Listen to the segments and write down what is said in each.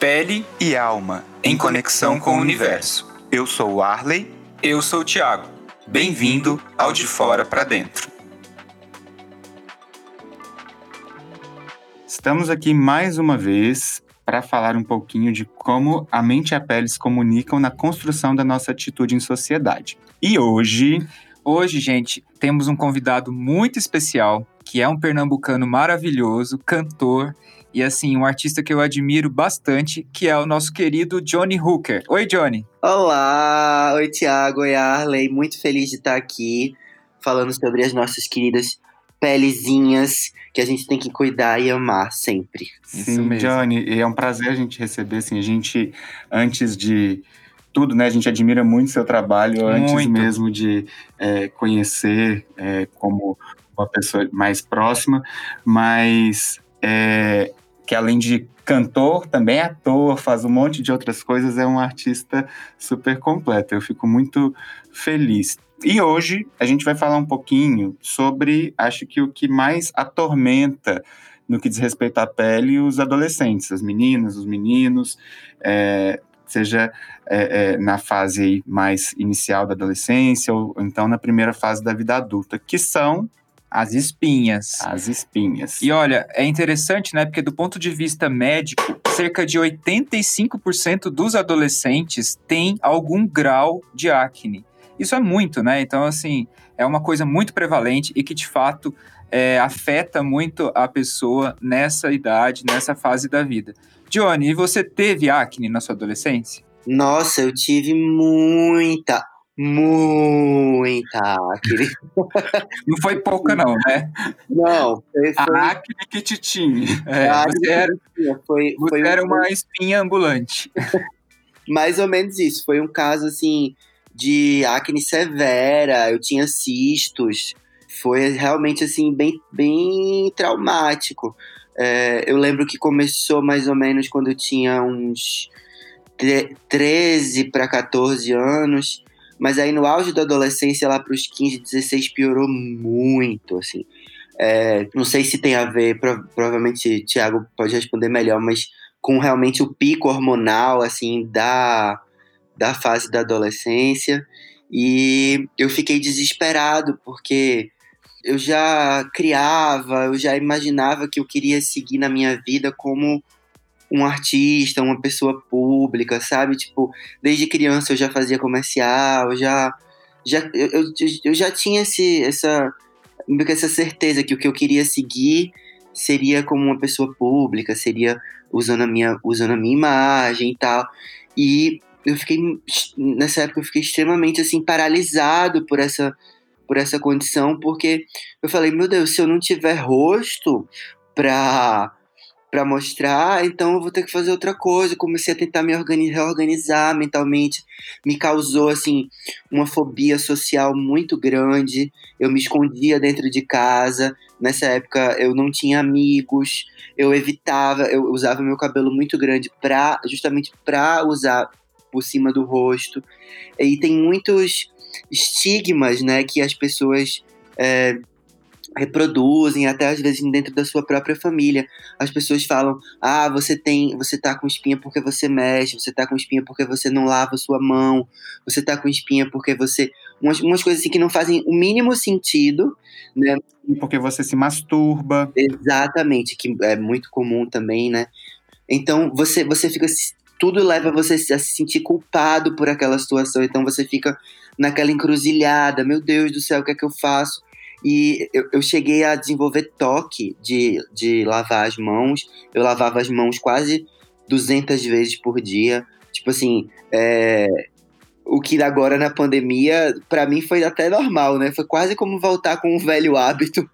Pele e alma em conexão com o universo. Eu sou o Arley. Eu sou o Thiago. Bem-vindo ao De Fora para Dentro. Estamos aqui mais uma vez para falar um pouquinho de como a mente e a pele se comunicam na construção da nossa atitude em sociedade. E hoje. Hoje, gente, temos um convidado muito especial, que é um pernambucano maravilhoso, cantor e assim, um artista que eu admiro bastante, que é o nosso querido Johnny Hooker. Oi, Johnny. Olá, oi Tiago, oi Arley, muito feliz de estar aqui falando sobre as nossas queridas pelezinhas que a gente tem que cuidar e amar sempre. Sim, Johnny, e é um prazer a gente receber, assim, a gente, antes de tudo, né, a gente admira muito seu trabalho, antes muito. mesmo de é, conhecer é, como uma pessoa mais próxima, mas é, que além de cantor, também é ator, faz um monte de outras coisas, é um artista super completo. Eu fico muito feliz. E hoje a gente vai falar um pouquinho sobre, acho que o que mais atormenta no que diz respeito à pele os adolescentes, as meninas, os meninos, é, seja é, é, na fase mais inicial da adolescência ou então na primeira fase da vida adulta, que são as espinhas. As espinhas. E olha, é interessante, né? Porque do ponto de vista médico, cerca de 85% dos adolescentes têm algum grau de acne. Isso é muito, né? Então, assim, é uma coisa muito prevalente e que, de fato, é, afeta muito a pessoa nessa idade, nessa fase da vida. Johnny, e você teve acne na sua adolescência? Nossa, eu tive muita muita acne. Não foi pouca, não, né? Não. Foi, A acne que te tinha. É, você era, foi, você foi era uma espinha ambulante. Mais ou menos isso. Foi um caso, assim, de acne severa. Eu tinha cistos. Foi realmente, assim, bem, bem traumático. É, eu lembro que começou mais ou menos quando eu tinha uns 13 para 14 anos mas aí no auge da adolescência, lá para os 15, 16, piorou muito, assim. É, não sei se tem a ver, provavelmente Thiago pode responder melhor, mas com realmente o pico hormonal, assim, da, da fase da adolescência. E eu fiquei desesperado, porque eu já criava, eu já imaginava que eu queria seguir na minha vida como um artista, uma pessoa pública, sabe? Tipo, desde criança eu já fazia comercial, já, já eu, eu, eu já tinha esse, essa, essa certeza que o que eu queria seguir seria como uma pessoa pública, seria usando a minha, usando a minha imagem e tal. E eu fiquei nessa época eu fiquei extremamente assim paralisado por essa por essa condição, porque eu falei, meu Deus, se eu não tiver rosto para para mostrar, então eu vou ter que fazer outra coisa. Comecei a tentar me reorganizar mentalmente. Me causou assim uma fobia social muito grande. Eu me escondia dentro de casa. Nessa época eu não tinha amigos. Eu evitava, eu usava meu cabelo muito grande para justamente para usar por cima do rosto. E tem muitos estigmas, né, que as pessoas é, reproduzem até às vezes dentro da sua própria família. As pessoas falam: "Ah, você tem, você tá com espinha porque você mexe, você tá com espinha porque você não lava sua mão, você tá com espinha porque você umas, umas coisas assim que não fazem o mínimo sentido, né? Porque você se masturba. Exatamente, que é muito comum também, né? Então você você fica tudo leva você a se sentir culpado por aquela situação, então você fica naquela encruzilhada, meu Deus do céu, o que é que eu faço? E eu, eu cheguei a desenvolver toque de, de lavar as mãos. Eu lavava as mãos quase 200 vezes por dia. Tipo assim, é, o que agora na pandemia, para mim foi até normal, né? Foi quase como voltar com um velho hábito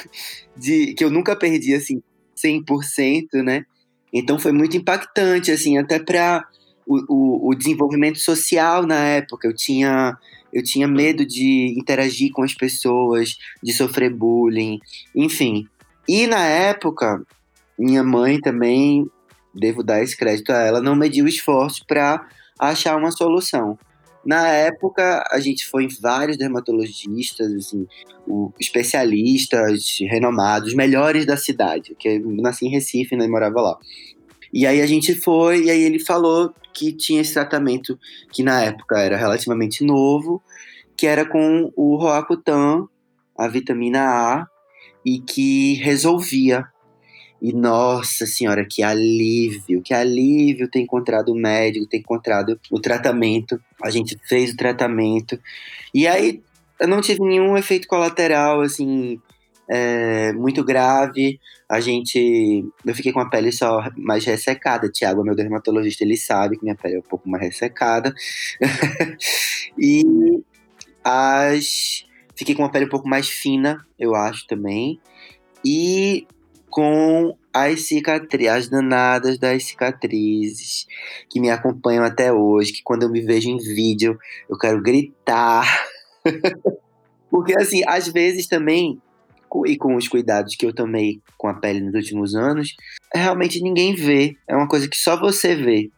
de que eu nunca perdi assim 100%, né? Então foi muito impactante assim, até para o, o, o, desenvolvimento social na época. Eu tinha eu tinha medo de interagir com as pessoas, de sofrer bullying, enfim. E na época, minha mãe também, devo dar esse crédito a ela, não mediu esforço para achar uma solução. Na época, a gente foi em vários dermatologistas, assim, especialistas renomados, melhores da cidade, que eu nasci em Recife né, e morava lá. E aí a gente foi, e aí ele falou que tinha esse tratamento que na época era relativamente novo, que era com o Roacutan, a vitamina A, e que resolvia. E nossa senhora, que alívio, que alívio ter encontrado o médico, ter encontrado o tratamento. A gente fez o tratamento. E aí eu não tive nenhum efeito colateral, assim, é, muito grave. A gente. Eu fiquei com a pele só mais ressecada. Tiago, meu dermatologista, ele sabe que minha pele é um pouco mais ressecada. e as. Fiquei com uma pele um pouco mais fina, eu acho também. E com as cicatrizes, as danadas das cicatrizes que me acompanham até hoje, que quando eu me vejo em vídeo eu quero gritar. Porque assim, às vezes também e com os cuidados que eu tomei com a pele nos últimos anos, realmente ninguém vê. É uma coisa que só você vê.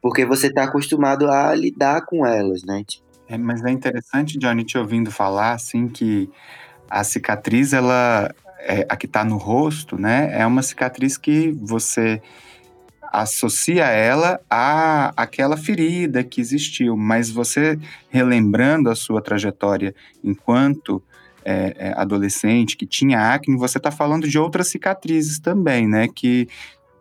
Porque você está acostumado a lidar com elas, né? Tipo, é, mas é interessante, Johnny, te ouvindo falar, assim, que a cicatriz, ela, é, a que está no rosto, né, é uma cicatriz que você associa ela a aquela ferida que existiu, mas você relembrando a sua trajetória enquanto é, é, adolescente que tinha acne, você está falando de outras cicatrizes também, né? Que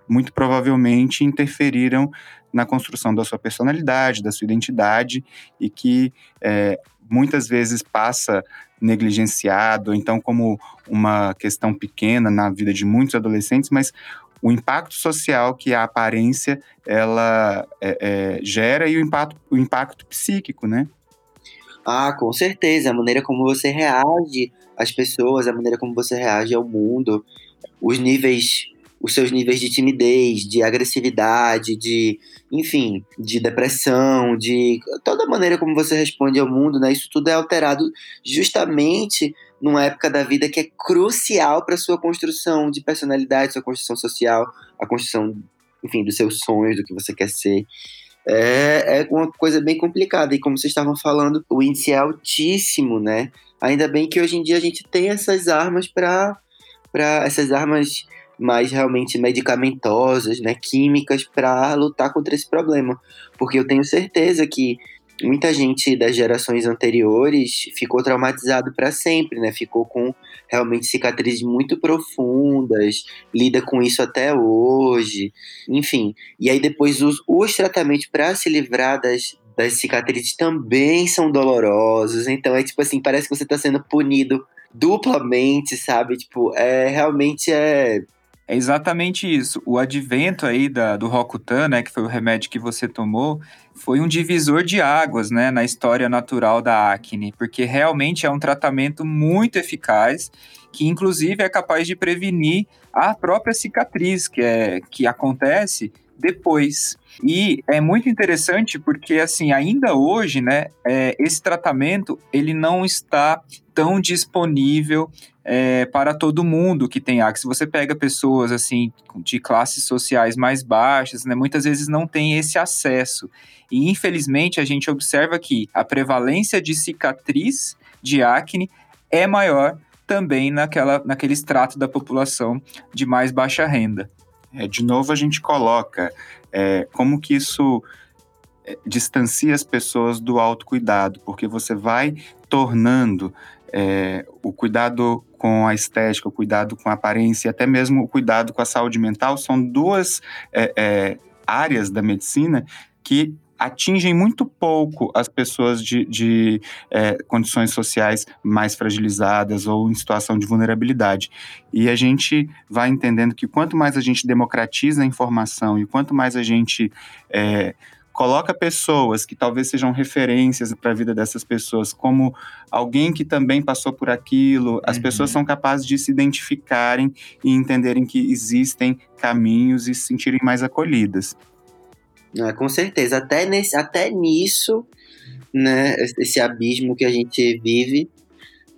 muito provavelmente interferiram na construção da sua personalidade, da sua identidade e que é, muitas vezes passa negligenciado, então como uma questão pequena na vida de muitos adolescentes, mas o impacto social que a aparência ela é, é, gera e o impacto, o impacto psíquico, né? Ah, com certeza. A maneira como você reage às pessoas, a maneira como você reage ao mundo, os níveis, os seus níveis de timidez, de agressividade, de, enfim, de depressão, de toda a maneira como você responde ao mundo, né? Isso tudo é alterado justamente numa época da vida que é crucial para sua construção de personalidade, sua construção social, a construção, enfim, dos seus sonhos, do que você quer ser é, é uma coisa bem complicada. E como vocês estavam falando, o índice é altíssimo, né? Ainda bem que hoje em dia a gente tem essas armas para essas armas mais realmente medicamentosas, né, químicas para lutar contra esse problema, porque eu tenho certeza que muita gente das gerações anteriores ficou traumatizado para sempre, né? Ficou com realmente cicatrizes muito profundas, lida com isso até hoje, enfim. E aí depois os, os tratamentos para se livrar das, das cicatrizes também são dolorosos. Então é tipo assim, parece que você está sendo punido duplamente, sabe? Tipo, é realmente é é exatamente isso. O advento aí da, do Rocutan, né, que foi o remédio que você tomou, foi um divisor de águas, né, na história natural da acne, porque realmente é um tratamento muito eficaz, que inclusive é capaz de prevenir a própria cicatriz que, é, que acontece depois. E é muito interessante porque, assim, ainda hoje, né, é, esse tratamento, ele não está tão disponível é, para todo mundo que tem acne. Se você pega pessoas, assim, de classes sociais mais baixas, né, muitas vezes não tem esse acesso. E, infelizmente, a gente observa que a prevalência de cicatriz de acne é maior também naquela, naquele extrato da população de mais baixa renda. É, de novo, a gente coloca é, como que isso é, distancia as pessoas do autocuidado, porque você vai tornando é, o cuidado com a estética, o cuidado com a aparência, e até mesmo o cuidado com a saúde mental, são duas é, é, áreas da medicina que atingem muito pouco as pessoas de, de é, condições sociais mais fragilizadas ou em situação de vulnerabilidade. E a gente vai entendendo que quanto mais a gente democratiza a informação e quanto mais a gente é, coloca pessoas que talvez sejam referências para a vida dessas pessoas, como alguém que também passou por aquilo, as uhum. pessoas são capazes de se identificarem e entenderem que existem caminhos e se sentirem mais acolhidas. Ah, com certeza. Até, nesse, até nisso, né, esse abismo que a gente vive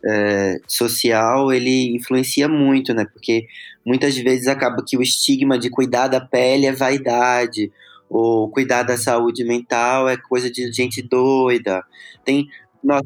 é, social, ele influencia muito, né? Porque muitas vezes acaba que o estigma de cuidar da pele é vaidade, ou cuidar da saúde mental é coisa de gente doida. Tem Nossa,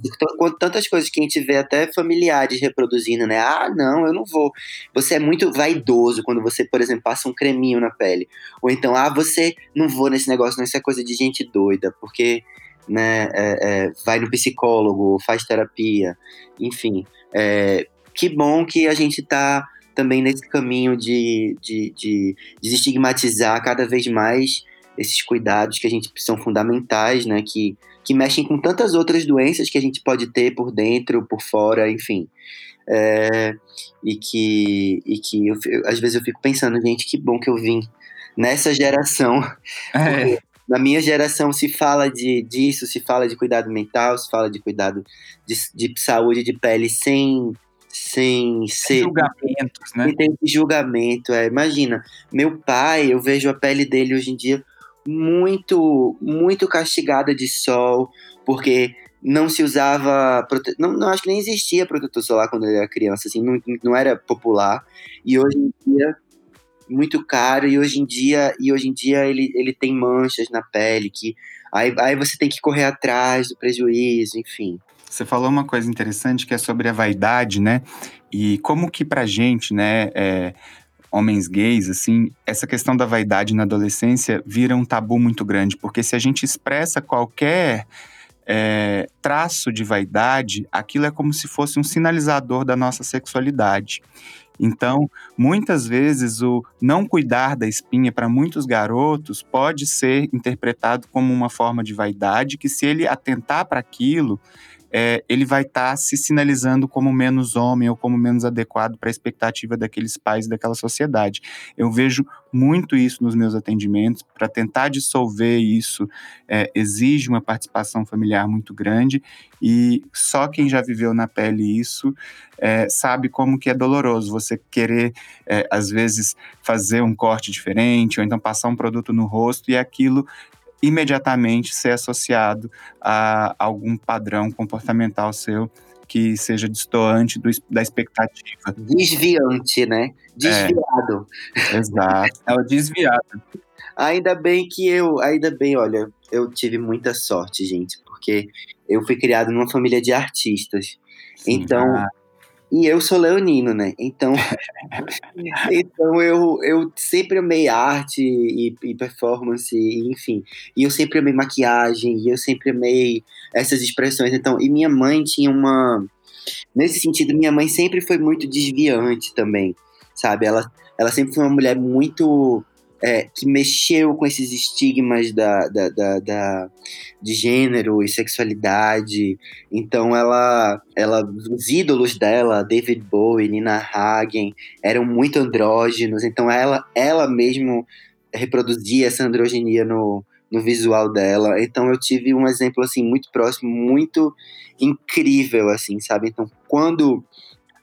tantas coisas que a gente vê até familiares reproduzindo, né? Ah, não, eu não vou. Você é muito vaidoso quando você, por exemplo, passa um creminho na pele. Ou então, ah, você não vou nesse negócio, não, isso é coisa de gente doida, porque né, é, é, vai no psicólogo, faz terapia, enfim. É, que bom que a gente tá também nesse caminho de, de, de desestigmatizar cada vez mais esses cuidados que a gente são fundamentais, né? Que, que mexem com tantas outras doenças que a gente pode ter por dentro, por fora, enfim. É, e que, e que eu, eu, às vezes eu fico pensando, gente, que bom que eu vim nessa geração. É. Na minha geração se fala de, disso, se fala de cuidado mental, se fala de cuidado de, de saúde de pele sem sem ser. Julgamentos, né? E tem julgamento. É. Imagina, meu pai, eu vejo a pele dele hoje em dia muito, muito castigada de sol, porque não se usava. Prote... Não, não, acho que nem existia protetor solar quando ele era criança, assim, não, não era popular. E hoje em dia, muito caro, e hoje em dia, e hoje em dia ele, ele tem manchas na pele, que aí, aí você tem que correr atrás do prejuízo, enfim. Você falou uma coisa interessante que é sobre a vaidade, né? E como que pra gente, né, é, homens gays, assim, essa questão da vaidade na adolescência vira um tabu muito grande, porque se a gente expressa qualquer é, traço de vaidade, aquilo é como se fosse um sinalizador da nossa sexualidade. Então, muitas vezes, o não cuidar da espinha para muitos garotos pode ser interpretado como uma forma de vaidade, que se ele atentar para aquilo, é, ele vai estar tá se sinalizando como menos homem ou como menos adequado para a expectativa daqueles pais daquela sociedade. Eu vejo muito isso nos meus atendimentos. Para tentar dissolver isso, é, exige uma participação familiar muito grande e só quem já viveu na pele isso é, sabe como que é doloroso você querer, é, às vezes, fazer um corte diferente ou então passar um produto no rosto e aquilo imediatamente ser associado a algum padrão comportamental seu que seja distoante do, da expectativa. Desviante, né? Desviado. É, exato. É o desviado. Ainda bem que eu, ainda bem, olha, eu tive muita sorte, gente, porque eu fui criado numa família de artistas. Sim, então, ah. E eu sou leonino, né? Então, então eu, eu sempre amei arte e, e, performance, enfim. E eu sempre amei maquiagem, e eu sempre amei essas expressões. Então, e minha mãe tinha uma. Nesse sentido, minha mãe sempre foi muito desviante também, sabe? Ela, ela sempre foi uma mulher muito é, que mexeu com esses estigmas da, da, da, da, de gênero e sexualidade. Então ela, ela, os ídolos dela, David Bowie, Nina Hagen, eram muito andrógenos. Então ela, ela mesmo reproduzia essa androginia no, no visual dela. Então eu tive um exemplo assim muito próximo, muito incrível assim, sabe? Então quando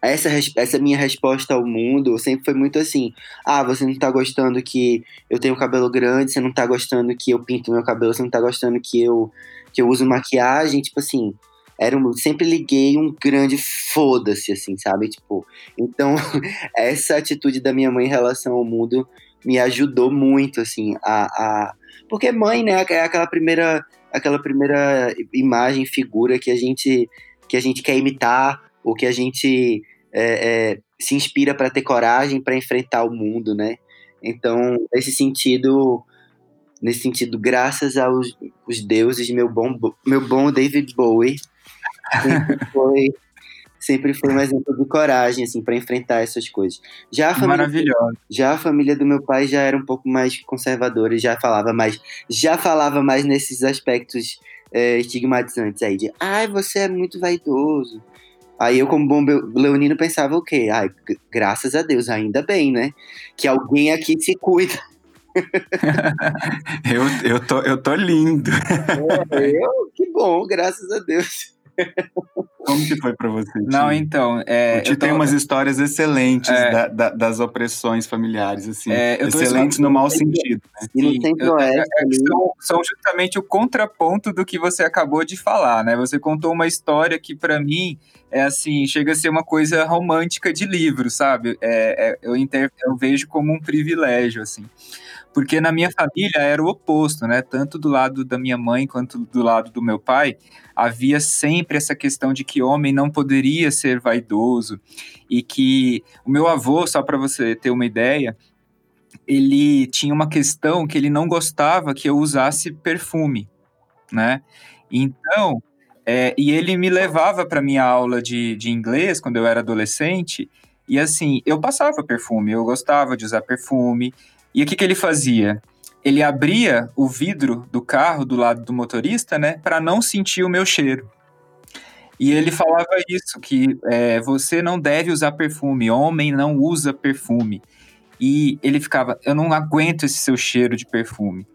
essa, essa minha resposta ao mundo sempre foi muito assim: ah, você não tá gostando que eu tenho cabelo grande, você não tá gostando que eu pinto meu cabelo, você não tá gostando que eu, que eu uso maquiagem, tipo assim. Era um, sempre liguei um grande foda-se, assim, sabe? Tipo, então, essa atitude da minha mãe em relação ao mundo me ajudou muito, assim, a, a... Porque mãe, né, é aquela primeira, aquela primeira imagem, figura que a gente, que a gente quer imitar, ou que a gente é, é, se inspira para ter coragem para enfrentar o mundo, né? Então, nesse sentido, nesse sentido, graças aos os deuses, meu bom, meu bom David Bowie sempre foi, sempre foi um exemplo de coragem, assim, para enfrentar essas coisas. Já a família. Já a família do meu pai já era um pouco mais conservadora, já falava mais, já falava mais nesses aspectos é, estigmatizantes aí de, ai, você é muito vaidoso, Aí eu, como bom leonino, pensava o quê? Ai, graças a Deus, ainda bem, né? Que alguém aqui se cuida. eu, eu, tô, eu tô lindo. É, eu, que bom, graças a Deus. Como que foi para você? Não, então. É, o Ti tô... tem umas histórias excelentes é, da, da, das opressões familiares, assim. É, excelentes no mau sentido. Né? E no centro-oeste. São, são justamente o contraponto do que você acabou de falar, né? Você contou uma história que, para mim, é assim, chega a ser uma coisa romântica de livro, sabe? É, é, eu, inter, eu vejo como um privilégio, assim. Porque na minha família era o oposto, né? Tanto do lado da minha mãe quanto do lado do meu pai, havia sempre essa questão de que homem não poderia ser vaidoso e que o meu avô, só para você ter uma ideia, ele tinha uma questão que ele não gostava que eu usasse perfume, né? Então, é, e ele me levava para minha aula de, de inglês quando eu era adolescente, e assim, eu passava perfume, eu gostava de usar perfume. E o que, que ele fazia? Ele abria o vidro do carro do lado do motorista, né, para não sentir o meu cheiro. E ele falava isso, que é, você não deve usar perfume, homem não usa perfume. E ele ficava, eu não aguento esse seu cheiro de perfume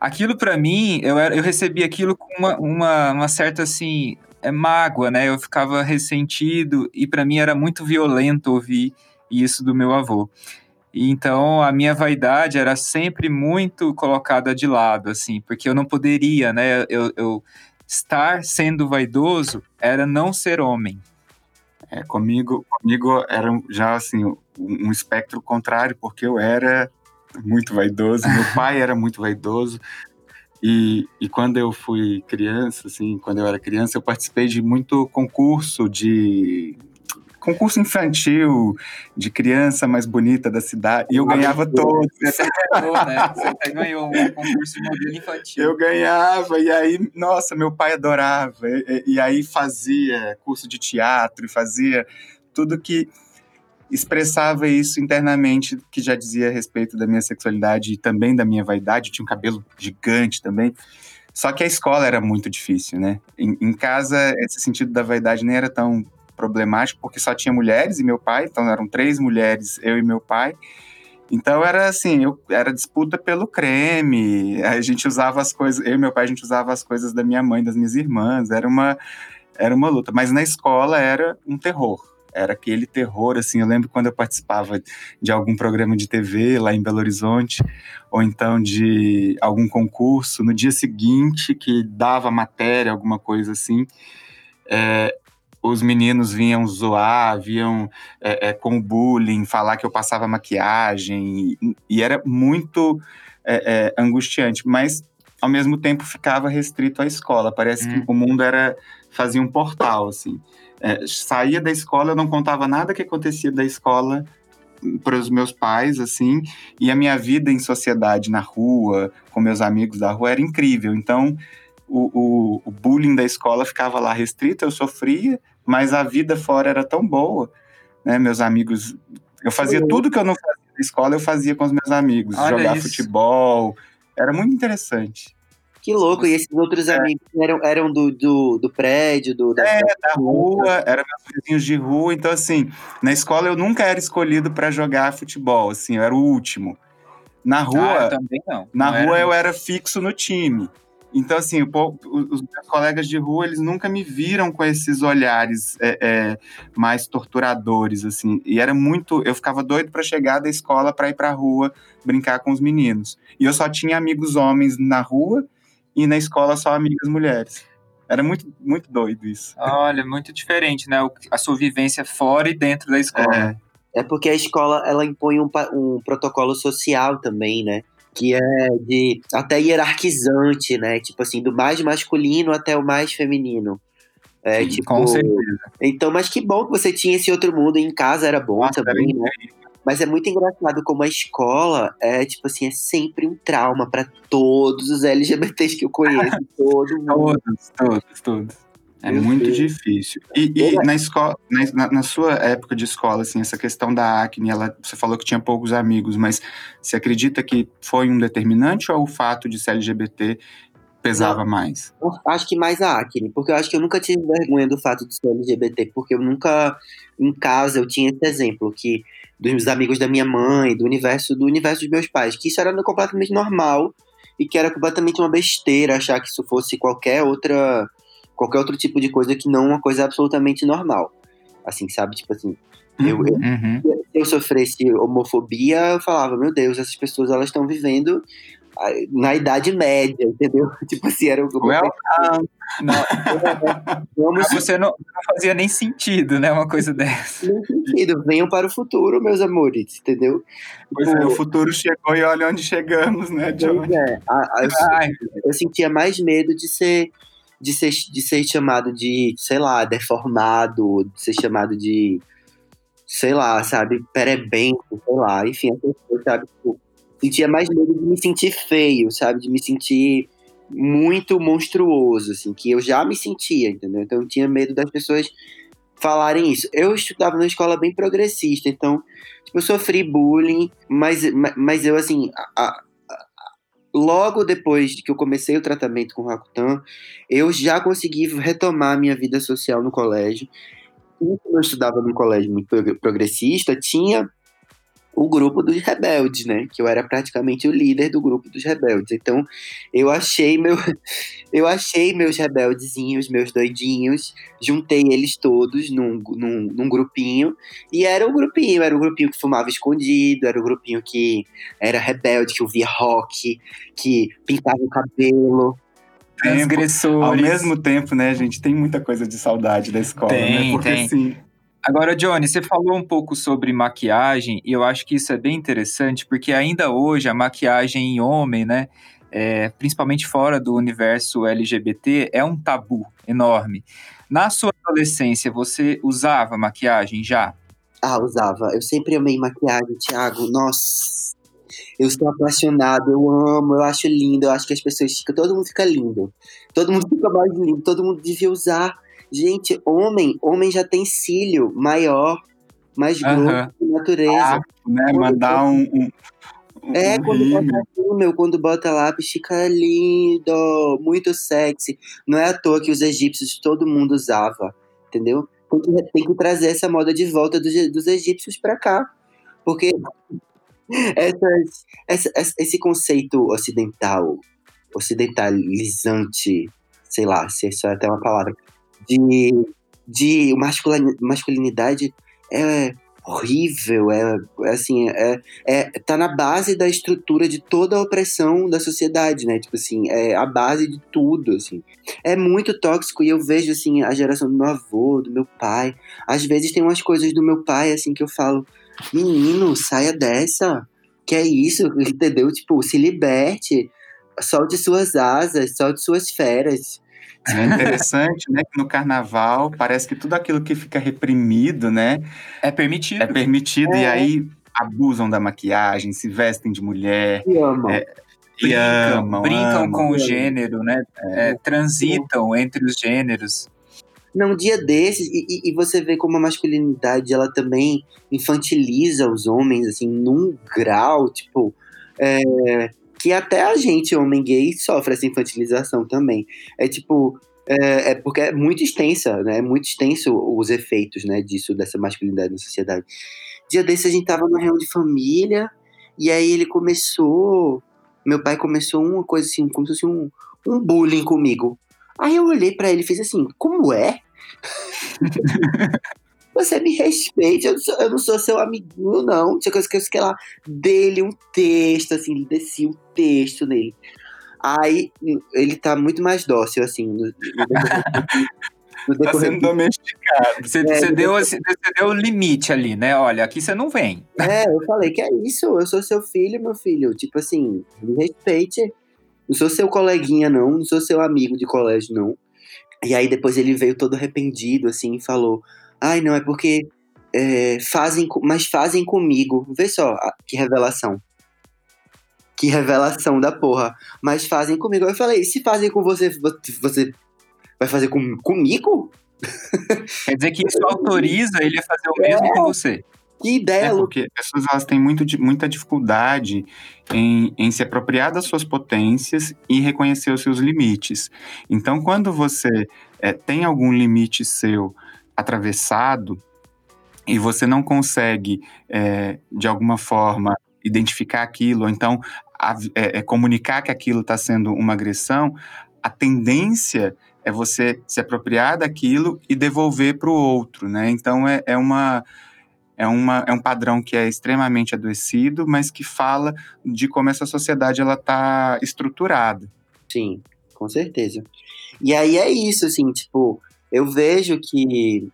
aquilo para mim, eu, era, eu recebi aquilo com uma, uma, uma certa, assim, é, mágoa, né? Eu ficava ressentido e para mim era muito violento ouvir isso do meu avô. Então, a minha vaidade era sempre muito colocada de lado, assim, porque eu não poderia, né? Eu, eu estar sendo vaidoso era não ser homem. É, comigo, comigo era já assim um espectro contrário, porque eu era muito vaidoso. Meu pai era muito vaidoso. E, e quando eu fui criança, assim, quando eu era criança, eu participei de muito concurso de concurso infantil de criança mais bonita da cidade e eu ganhava todos. Você ganhou, né? Você ganhou um concurso de modelo infantil. Eu ganhava e aí, nossa, meu pai adorava e, e aí fazia curso de teatro e fazia tudo que expressava isso internamente, que já dizia a respeito da minha sexualidade e também da minha vaidade. tinha um cabelo gigante também. Só que a escola era muito difícil, né? Em, em, casa, esse sentido da vaidade nem era tão problemático, porque só tinha mulheres e meu pai, então eram três mulheres, eu e meu pai. Então era assim, eu, era disputa pelo creme, a gente usava as coisas, eu e meu pai, a gente usava as coisas da minha mãe, das minhas irmãs, era uma, era uma luta. Mas na escola era um terror, era aquele terror, assim, eu lembro quando eu participava de algum programa de TV lá em Belo Horizonte, ou então de algum concurso, no dia seguinte que dava matéria, alguma coisa assim, é, os meninos vinham zoar, vinham é, é, com bullying, falar que eu passava maquiagem, e, e era muito é, é, angustiante, mas ao mesmo tempo ficava restrito à escola, parece hum. que o mundo era fazia um portal, assim é, saía da escola, eu não contava nada que acontecia da escola para os meus pais, assim, e a minha vida em sociedade, na rua, com meus amigos da rua, era incrível. Então, o, o, o bullying da escola ficava lá restrito, eu sofria, mas a vida fora era tão boa, né? Meus amigos, eu fazia tudo que eu não fazia na escola, eu fazia com os meus amigos, Olha jogar isso. futebol, era muito interessante. Que louco, e esses outros é. amigos eram, eram do, do, do prédio, do, da, é, da rua, eram meus vizinhos de rua, então assim, na escola eu nunca era escolhido para jogar futebol, assim, eu era o último. Na rua, ah, também não. Na não rua era eu era fixo no time. Então, assim, os meus colegas de rua, eles nunca me viram com esses olhares é, é, mais torturadores, assim. E era muito. Eu ficava doido para chegar da escola para ir para a rua brincar com os meninos. E eu só tinha amigos homens na rua e na escola só amigas mulheres. Era muito, muito doido isso. Olha, muito diferente, né? A sua vivência fora e dentro da escola. É, é porque a escola, ela impõe um, um protocolo social também, né? Que é de até hierarquizante, né? Tipo assim, do mais masculino até o mais feminino. É, Sim, tipo, com certeza. Então, mas que bom que você tinha esse outro mundo em casa era bom Nossa, também, né? Mas é muito engraçado como a escola é, tipo assim, é sempre um trauma para todos os LGBTs que eu conheço. todo mundo. Todos, todos, todos. É Meu muito difícil. E, e na escola, na, na, sua época de escola, assim, essa questão da acne, ela, você falou que tinha poucos amigos, mas você acredita que foi um determinante ou o fato de ser LGBT pesava Não, mais? Acho que mais a acne, porque eu acho que eu nunca tive vergonha do fato de ser LGBT, porque eu nunca, em casa, eu tinha esse exemplo, que dos amigos da minha mãe, do universo do universo dos meus pais, que isso era completamente normal e que era completamente uma besteira achar que isso fosse qualquer outra qualquer outro tipo de coisa que não uma coisa absolutamente normal. Assim, sabe? Tipo assim, eu, eu, uhum. se eu sofresse homofobia, eu falava, meu Deus, essas pessoas elas estão vivendo na Idade Média, entendeu? Tipo assim, era o. Well, não, Vamos... você não, não, fazia nem sentido, né? Uma coisa dessa. Nem sentido. Venham para o futuro, meus amores, entendeu? Pois tipo, é, o futuro chegou e olha onde chegamos, né, John? É, eu, eu sentia mais medo de ser de ser, de ser chamado de, sei lá, deformado, de ser chamado de, sei lá, sabe, perebento, sei lá, enfim, sabe, tipo, sentia mais medo de me sentir feio, sabe, de me sentir muito monstruoso, assim, que eu já me sentia, entendeu? Então eu tinha medo das pessoas falarem isso. Eu estudava numa escola bem progressista, então, tipo, eu sofri bullying, mas, mas eu, assim, a, logo depois que eu comecei o tratamento com o Rakutan, eu já consegui retomar minha vida social no colégio. Eu estudava num colégio muito progressista, tinha o grupo dos rebeldes, né? Que eu era praticamente o líder do grupo dos rebeldes. Então, eu achei meu, eu achei meus rebeldezinhos, meus doidinhos, juntei eles todos num, num, num grupinho e era o um grupinho, era o um grupinho que fumava escondido, era o um grupinho que era rebelde, que ouvia rock, que pintava o cabelo, transgressores. Ao mesmo tempo, né, gente, tem muita coisa de saudade da escola, né? tem, né? Porque tem. assim, Agora, Johnny, você falou um pouco sobre maquiagem e eu acho que isso é bem interessante porque ainda hoje a maquiagem em homem, né, é, principalmente fora do universo LGBT, é um tabu enorme. Na sua adolescência, você usava maquiagem já? Ah, usava. Eu sempre amei maquiagem, Thiago. Nossa, eu sou apaixonado, eu amo, eu acho lindo, eu acho que as pessoas ficam, todo mundo fica lindo. Todo mundo fica mais lindo, todo mundo devia usar Gente, homem, homem já tem cílio maior, mais grosso, uhum. natureza. Ah, né? Mandar um, um, é, quando bota meu, quando bota lápis, fica lindo, muito sexy. Não é à toa que os egípcios todo mundo usava, entendeu? Tem que, tem que trazer essa moda de volta dos, dos egípcios para cá. Porque essas, essa, esse conceito ocidental, ocidentalizante, sei lá, se isso é até uma palavra, de, de masculinidade é horrível, é, é assim, é, é, tá na base da estrutura de toda a opressão da sociedade, né? Tipo assim, é a base de tudo, assim. É muito tóxico e eu vejo, assim, a geração do meu avô, do meu pai. Às vezes tem umas coisas do meu pai, assim, que eu falo, menino, saia dessa, que é isso, entendeu? Tipo, se liberte, solte suas asas, solte suas feras, é interessante, né, que no carnaval parece que tudo aquilo que fica reprimido, né, é permitido. É permitido é. e aí abusam da maquiagem, se vestem de mulher, e amam. É, brincam, amam, brincam amam, com o gênero, né? É, transitam entre os gêneros. Não, dia desses, e, e, você vê como a masculinidade ela também infantiliza os homens, assim, num grau, tipo, é, que até a gente, homem gay, sofre essa infantilização também. É tipo, é, é, porque é muito extensa, né? É muito extenso os efeitos, né, disso, dessa masculinidade na sociedade. Dia desse a gente tava numa reunião de família, e aí ele começou, meu pai começou uma coisa assim, como se fosse um, um bullying comigo. Aí eu olhei para ele e fiz assim, como é? você me respeite, eu não sou, eu não sou seu amiguinho, não. Tinha coisa que eu que lá, dele um texto, assim, desci um texto nele. Aí ele tá muito mais dócil, assim. No, no tá sendo domesticado. Você, é, você, deu, você deu o limite ali, né? Olha, aqui você não vem. É, eu falei que é isso, eu sou seu filho, meu filho. Tipo assim, me respeite. Não sou seu coleguinha, não. Não sou seu amigo de colégio, não. E aí depois ele veio todo arrependido, assim, e falou: Ai, não, é porque é, fazem, mas fazem comigo. Vê só que revelação. Que revelação da porra. Mas fazem comigo. Eu falei, se fazem com você, você vai fazer com, comigo? Quer dizer que isso autoriza ele a fazer o mesmo é. com você. Que ideia, é porque as pessoas elas têm muito, muita dificuldade em, em se apropriar das suas potências e reconhecer os seus limites. Então, quando você é, tem algum limite seu atravessado e você não consegue, é, de alguma forma, identificar aquilo, ou então a, é, é, comunicar que aquilo está sendo uma agressão, a tendência é você se apropriar daquilo e devolver para o outro, né? Então é, é uma é, uma, é um padrão que é extremamente adoecido, mas que fala de como essa sociedade ela está estruturada. Sim, com certeza. E aí é isso, assim, tipo, eu vejo que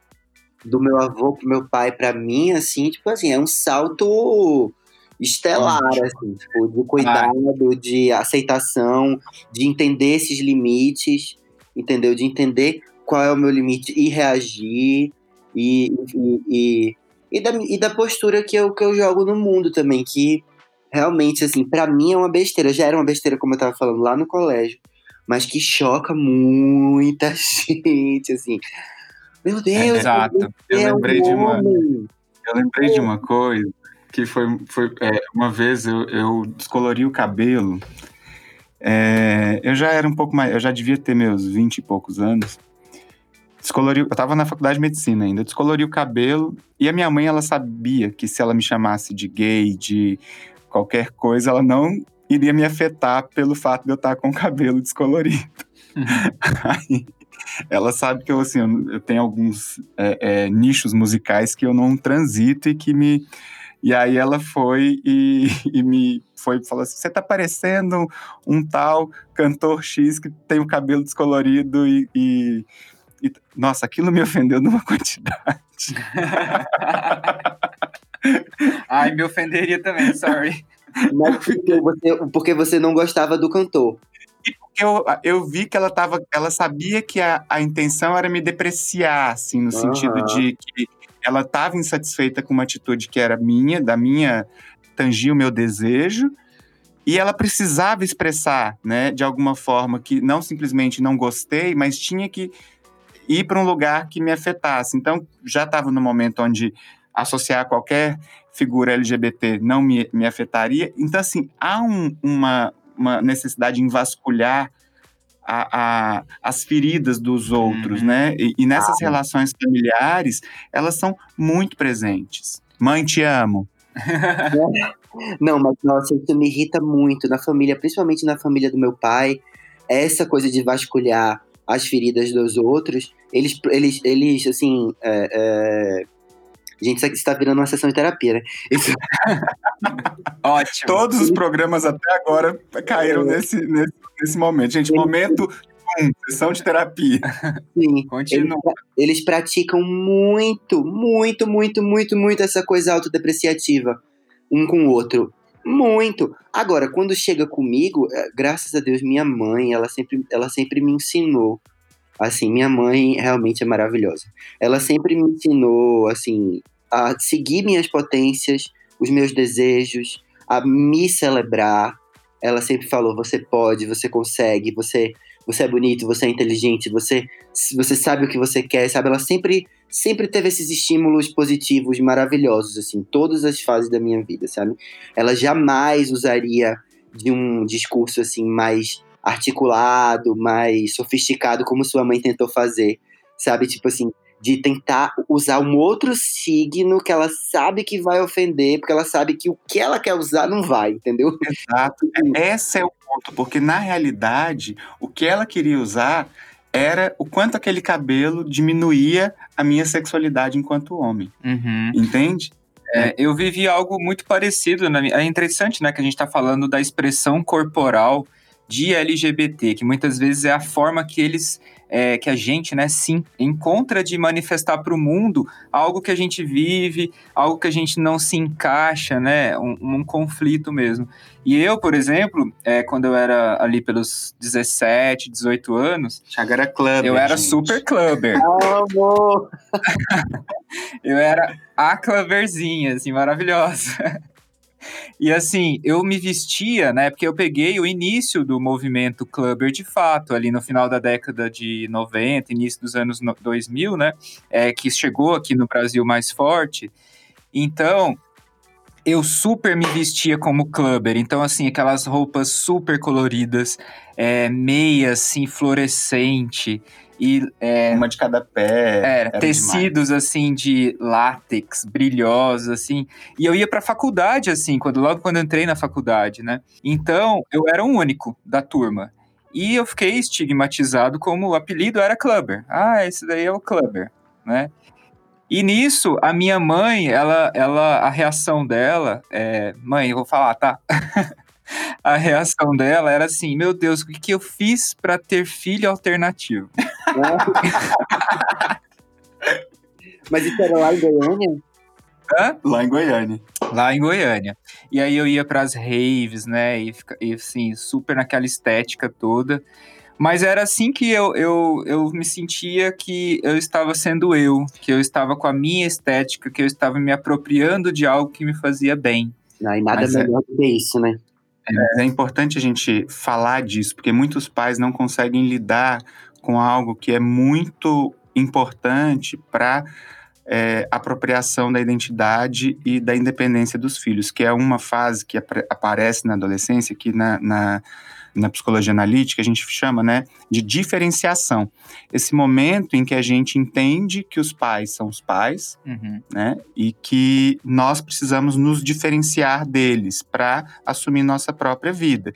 do meu avô pro meu pai para mim, assim, tipo assim, é um salto estelar, assim, tipo, de cuidado, ah. de aceitação, de entender esses limites, entendeu? De entender qual é o meu limite e reagir, e, e, e, e, da, e da postura que eu, que eu jogo no mundo também, que realmente, assim, para mim é uma besteira, já era uma besteira, como eu tava falando lá no colégio, mas que choca muita gente, assim. Meu Deus, Exato. Eu lembrei de uma. Eu lembrei de uma coisa que foi, foi é, uma vez eu, eu descolori o cabelo. É, eu já era um pouco mais, eu já devia ter meus 20 e poucos anos. Descolori, eu estava na faculdade de medicina ainda, eu descolori o cabelo e a minha mãe ela sabia que se ela me chamasse de gay, de qualquer coisa, ela não iria me afetar pelo fato de eu estar com o cabelo descolorido. Uhum. Aí, ela sabe que eu, assim, eu, tenho alguns é, é, nichos musicais que eu não transito e que me. E aí ela foi e, e me foi falou assim: você tá parecendo um tal cantor X que tem o cabelo descolorido e, e, e nossa, aquilo me ofendeu numa quantidade. Ai, me ofenderia também, sorry. Mas porque você, porque você não gostava do cantor. E porque eu, eu vi que ela tava, ela sabia que a, a intenção era me depreciar, assim, no uhum. sentido de que ela estava insatisfeita com uma atitude que era minha, da minha, tangia o meu desejo, e ela precisava expressar, né, de alguma forma, que não simplesmente não gostei, mas tinha que ir para um lugar que me afetasse. Então, já estava no momento onde associar qualquer figura LGBT não me, me afetaria. Então, assim, há um, uma, uma necessidade em vasculhar a, a, as feridas dos outros, uhum. né? E, e nessas ah. relações familiares, elas são muito presentes. Mãe, te amo. Não, mas nossa, isso me irrita muito na família, principalmente na família do meu pai. Essa coisa de vasculhar as feridas dos outros, eles, eles, eles assim, é, é, Gente, isso aqui está virando uma sessão de terapia, né? Isso... Ótimo. Todos os programas até agora caíram é. nesse, nesse, nesse momento. Gente, momento um, sessão de terapia. Sim. Continua. Eles, eles, praticam muito, muito, muito, muito, muito essa coisa autodepreciativa um com o outro. Muito. Agora, quando chega comigo, é, graças a Deus, minha mãe, ela sempre, ela sempre me ensinou Assim, minha mãe realmente é maravilhosa. Ela sempre me ensinou, assim, a seguir minhas potências, os meus desejos, a me celebrar. Ela sempre falou: você pode, você consegue, você, você é bonito, você é inteligente, você, você sabe o que você quer, sabe? Ela sempre, sempre teve esses estímulos positivos maravilhosos, assim, todas as fases da minha vida, sabe? Ela jamais usaria de um discurso assim mais articulado, mais sofisticado, como sua mãe tentou fazer, sabe? Tipo assim, de tentar usar um outro signo que ela sabe que vai ofender, porque ela sabe que o que ela quer usar não vai, entendeu? Exato. Esse é o ponto, porque na realidade, o que ela queria usar era o quanto aquele cabelo diminuía a minha sexualidade enquanto homem. Uhum. Entende? É, eu vivi algo muito parecido. Na minha... É interessante, né, que a gente está falando da expressão corporal de LGBT, que muitas vezes é a forma que eles, é, que a gente, né, se encontra de manifestar para o mundo algo que a gente vive, algo que a gente não se encaixa, né, um, um conflito mesmo. E eu, por exemplo, é, quando eu era ali pelos 17, 18 anos, Chaga era clubber, eu era gente. super clubber. Amor! eu era a clubberzinha, assim, maravilhosa. E assim, eu me vestia, né? Porque eu peguei o início do movimento clubber de fato, ali no final da década de 90, início dos anos 2000, né? É, que chegou aqui no Brasil mais forte. Então, eu super me vestia como clubber. Então, assim, aquelas roupas super coloridas, é, meia, assim, fluorescente. E, é, Uma de cada pé. Era, tecidos, demais. assim, de látex, brilhosos, assim. E eu ia pra faculdade, assim, quando, logo quando entrei na faculdade, né? Então, eu era o único da turma. E eu fiquei estigmatizado como o apelido era clubber. Ah, esse daí é o clubber, né? E nisso, a minha mãe, ela, ela, a reação dela é. Mãe, eu vou falar, tá? a reação dela era assim: Meu Deus, o que, que eu fiz para ter filho alternativo? Mas isso era lá em Goiânia? Hã? Lá em Goiânia. Lá em Goiânia. E aí eu ia para as raves, né? E, e assim, super naquela estética toda. Mas era assim que eu, eu, eu me sentia que eu estava sendo eu, que eu estava com a minha estética, que eu estava me apropriando de algo que me fazia bem. Não, e nada Mas é melhor é... do que isso, né? É, é importante a gente falar disso, porque muitos pais não conseguem lidar com algo que é muito importante para é, apropriação da identidade e da independência dos filhos, que é uma fase que ap aparece na adolescência, que na, na, na, psicologia analítica a gente chama né, de diferenciação. Esse momento em que a gente entende que os pais são os pais uhum. né, e que nós precisamos nos diferenciar deles para assumir nossa própria vida.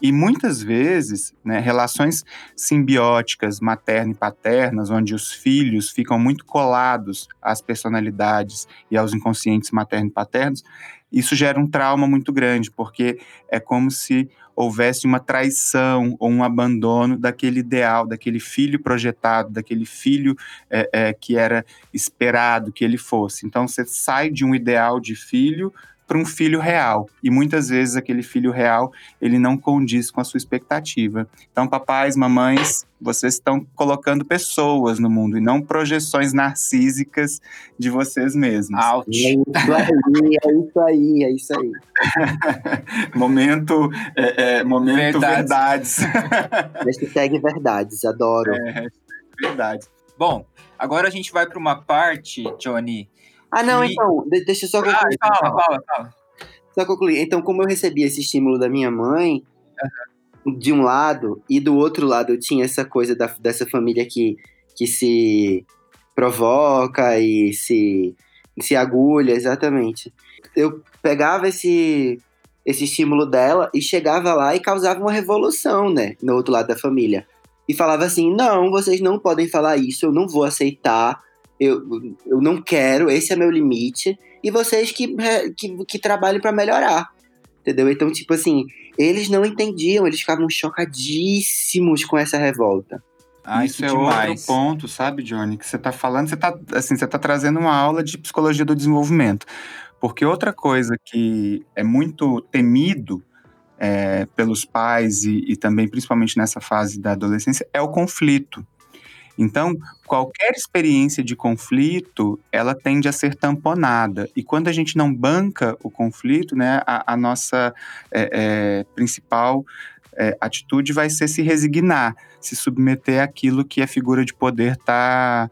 E muitas vezes, né, relações simbióticas, materno e paternas, onde os filhos ficam muito colados às personalidades e aos inconscientes materno e paternos, isso gera um trauma muito grande, porque é como se houvesse uma traição ou um abandono daquele ideal, daquele filho projetado, daquele filho é, é, que era esperado que ele fosse. Então você sai de um ideal de filho para um filho real. E muitas vezes aquele filho real, ele não condiz com a sua expectativa. Então, papais, mamães, vocês estão colocando pessoas no mundo e não projeções narcísicas de vocês mesmos. Ouch. É isso aí, é isso aí, é isso aí. momento, é, é, momento verdades. verdades. Hashtag verdades, adoro. É, verdades. Bom, agora a gente vai para uma parte, Johnny, ah, não, e... então, deixa eu só concluir. Ah, fala, fala, fala. Só concluir. Então, como eu recebi esse estímulo da minha mãe, uhum. de um lado, e do outro lado eu tinha essa coisa da, dessa família que, que se provoca e se, se agulha, exatamente. Eu pegava esse, esse estímulo dela e chegava lá e causava uma revolução, né, no outro lado da família. E falava assim: não, vocês não podem falar isso, eu não vou aceitar eu, eu não quero, esse é meu limite, e vocês que, que, que trabalhem para melhorar. Entendeu? Então, tipo assim, eles não entendiam, eles ficavam chocadíssimos com essa revolta. Ah, isso, isso é demais. outro ponto, sabe, Johnny? Que você tá falando, você tá, assim, você tá trazendo uma aula de psicologia do desenvolvimento. Porque outra coisa que é muito temido é, pelos pais e, e também, principalmente nessa fase da adolescência, é o conflito. Então, qualquer experiência de conflito, ela tende a ser tamponada. E quando a gente não banca o conflito, né, a, a nossa é, é, principal é, atitude vai ser se resignar, se submeter àquilo que a figura de poder está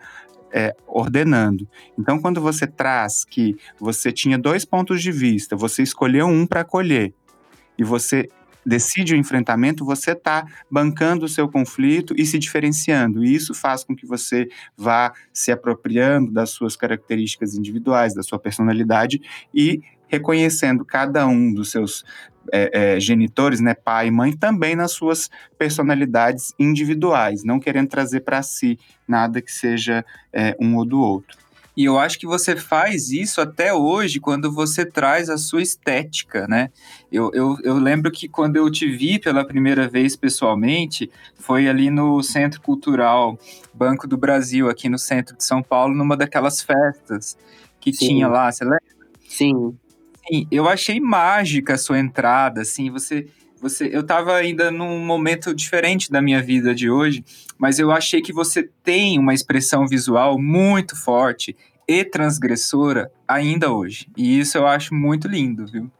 é, ordenando. Então, quando você traz que você tinha dois pontos de vista, você escolheu um para acolher, e você decide o enfrentamento, você está bancando o seu conflito e se diferenciando. E isso faz com que você vá se apropriando das suas características individuais, da sua personalidade e reconhecendo cada um dos seus é, é, genitores, né, pai e mãe, também nas suas personalidades individuais, não querendo trazer para si nada que seja é, um ou do outro. E eu acho que você faz isso até hoje quando você traz a sua estética, né? Eu, eu, eu lembro que quando eu te vi pela primeira vez pessoalmente, foi ali no Centro Cultural Banco do Brasil, aqui no centro de São Paulo, numa daquelas festas que Sim. tinha lá, você lembra? Sim. Sim, eu achei mágica a sua entrada, assim, você você, eu estava ainda num momento diferente da minha vida de hoje, mas eu achei que você tem uma expressão visual muito forte e transgressora ainda hoje. E isso eu acho muito lindo, viu?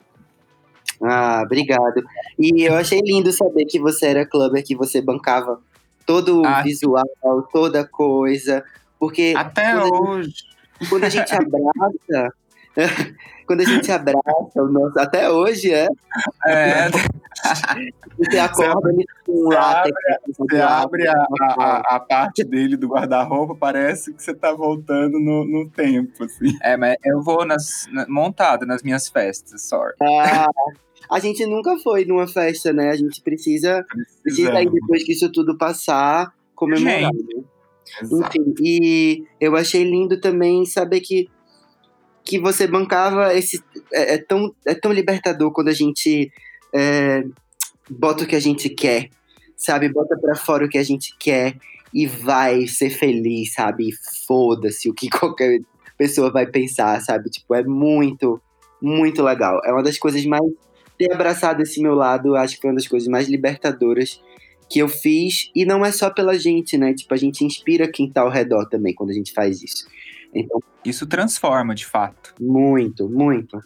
Ah, obrigado. E eu achei lindo saber que você era clubber, que você bancava todo o ah, visual, toda coisa. Porque. Até hoje. quando a gente abraça, Quando a gente abraça, o nosso, até hoje é. É. Você acorda com um látex. Você abre a, a, a, parte dele do guarda-roupa, parece que você tá voltando no, no tempo, assim. É, mas eu vou nas, na, montado nas minhas festas, sorry. Ah, a gente nunca foi numa festa, né? A gente precisa, precisa ir depois que isso tudo passar, comemorar. Gente, né? Exato. Enfim, e eu achei lindo também saber que, que você bancava esse. É, é tão, é tão libertador quando a gente é, bota o que a gente quer, sabe? Bota pra fora o que a gente quer e vai ser feliz, sabe? Foda-se o que qualquer pessoa vai pensar, sabe? Tipo, é muito, muito legal. É uma das coisas mais. Ter abraçado esse meu lado, acho que foi uma das coisas mais libertadoras que eu fiz. E não é só pela gente, né? Tipo, a gente inspira quem tá ao redor também quando a gente faz isso. Então, isso transforma, de fato. Muito, muito.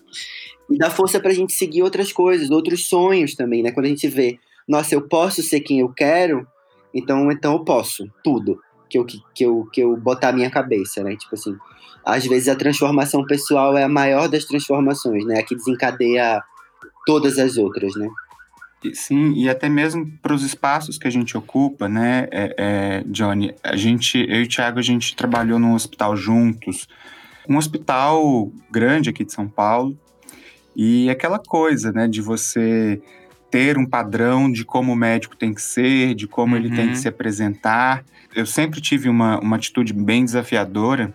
E dá força pra gente seguir outras coisas, outros sonhos também, né? Quando a gente vê, nossa, eu posso ser quem eu quero, então, então eu posso, tudo que eu, que, que eu, que eu botar a minha cabeça, né? Tipo assim, às vezes a transformação pessoal é a maior das transformações, né? A que desencadeia todas as outras, né? Sim, e até mesmo para os espaços que a gente ocupa, né, é, é, Johnny? A gente, eu e o Thiago, a gente trabalhou num hospital juntos, um hospital grande aqui de São Paulo, e aquela coisa, né, de você ter um padrão de como o médico tem que ser, de como uhum. ele tem que uhum. se apresentar. Eu sempre tive uma, uma atitude bem desafiadora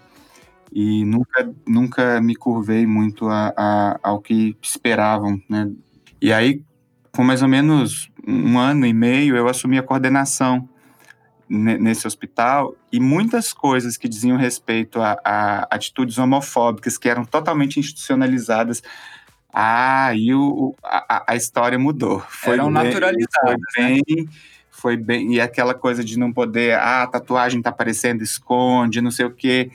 e nunca, nunca me curvei muito a, a, ao que esperavam, né? E aí, com mais ou menos um ano e meio, eu assumi a coordenação nesse hospital e muitas coisas que diziam respeito a, a atitudes homofóbicas que eram totalmente institucionalizadas ah, e o, a, a história mudou. Foi Eram bem, naturalizadas. Foi né? bem, foi bem. E aquela coisa de não poder, ah, a tatuagem tá aparecendo, esconde, não sei o quê.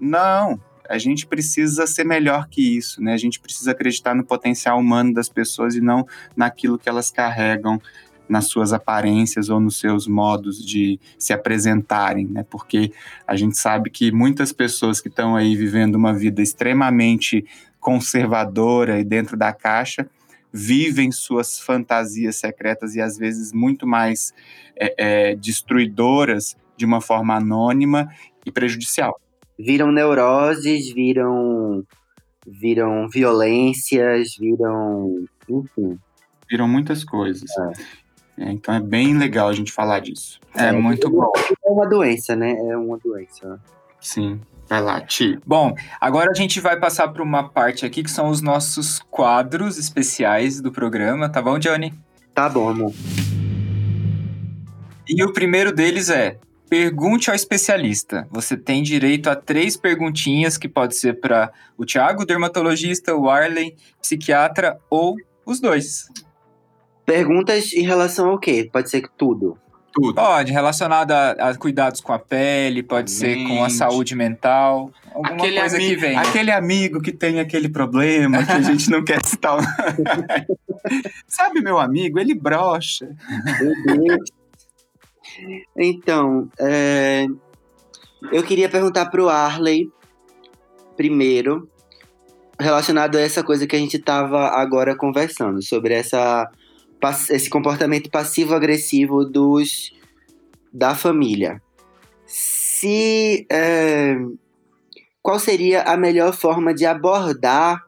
Não, a gente precisa ser melhor que isso, né? A gente precisa acreditar no potencial humano das pessoas e não naquilo que elas carregam nas suas aparências ou nos seus modos de se apresentarem, né? Porque a gente sabe que muitas pessoas que estão aí vivendo uma vida extremamente conservadora e dentro da caixa, vivem suas fantasias secretas e às vezes muito mais é, é, destruidoras de uma forma anônima e prejudicial. Viram neuroses, viram, viram violências, viram. Enfim. Viram muitas coisas. É. É, então é bem legal a gente falar disso. É, é muito bom. É uma doença, né? É uma doença. Sim. Vai lá, Ti. Bom, agora a gente vai passar para uma parte aqui que são os nossos quadros especiais do programa, tá bom, Johnny? Tá bom, amor. E o primeiro deles é Pergunte ao especialista. Você tem direito a três perguntinhas que pode ser para o Thiago, dermatologista, o Arley, psiquiatra ou os dois. Perguntas em relação ao quê? Pode ser tudo. Tudo. Pode, relacionado a, a, cuidados com a pele, pode ser com a saúde mental, alguma aquele coisa que vem. Aquele amigo que tem aquele problema que a gente não quer citar. Sabe, meu amigo, ele brocha. Então, é, eu queria perguntar pro Arley, primeiro, relacionado a essa coisa que a gente estava agora conversando, sobre essa esse comportamento passivo-agressivo dos da família. Se é, qual seria a melhor forma de abordar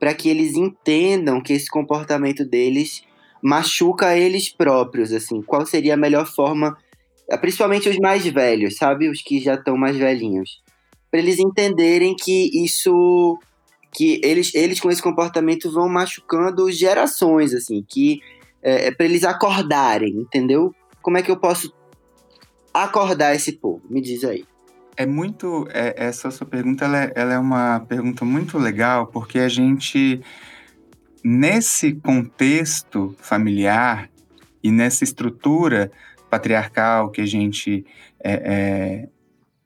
para que eles entendam que esse comportamento deles machuca eles próprios, assim? Qual seria a melhor forma, principalmente os mais velhos, sabe, os que já estão mais velhinhos, para eles entenderem que isso que eles, eles com esse comportamento vão machucando gerações, assim, que é, é para eles acordarem, entendeu? Como é que eu posso acordar esse povo? Me diz aí. É muito. É, essa sua pergunta ela é, ela é uma pergunta muito legal, porque a gente, nesse contexto familiar e nessa estrutura patriarcal que a gente é, é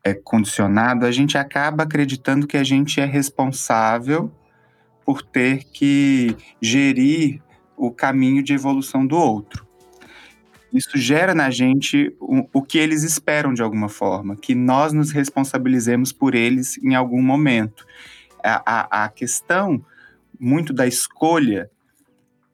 é condicionado, a gente acaba acreditando que a gente é responsável por ter que gerir o caminho de evolução do outro. Isso gera na gente o, o que eles esperam de alguma forma, que nós nos responsabilizemos por eles em algum momento. A, a, a questão muito da escolha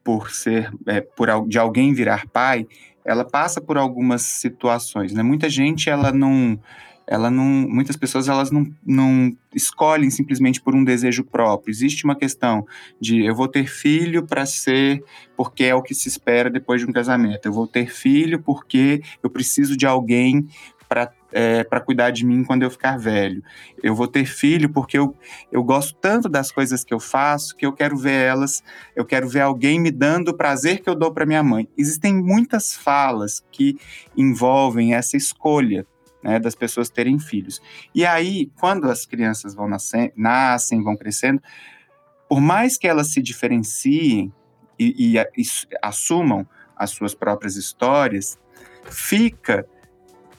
por ser é, por de alguém virar pai, ela passa por algumas situações, né? Muita gente ela não ela não, muitas pessoas elas não, não escolhem simplesmente por um desejo próprio. Existe uma questão de eu vou ter filho para ser porque é o que se espera depois de um casamento. Eu vou ter filho porque eu preciso de alguém para é, para cuidar de mim quando eu ficar velho. Eu vou ter filho porque eu, eu gosto tanto das coisas que eu faço que eu quero ver elas, eu quero ver alguém me dando o prazer que eu dou para minha mãe. Existem muitas falas que envolvem essa escolha. Né, das pessoas terem filhos. E aí, quando as crianças vão nascer, nascem, vão crescendo, por mais que elas se diferenciem e, e, e assumam as suas próprias histórias, fica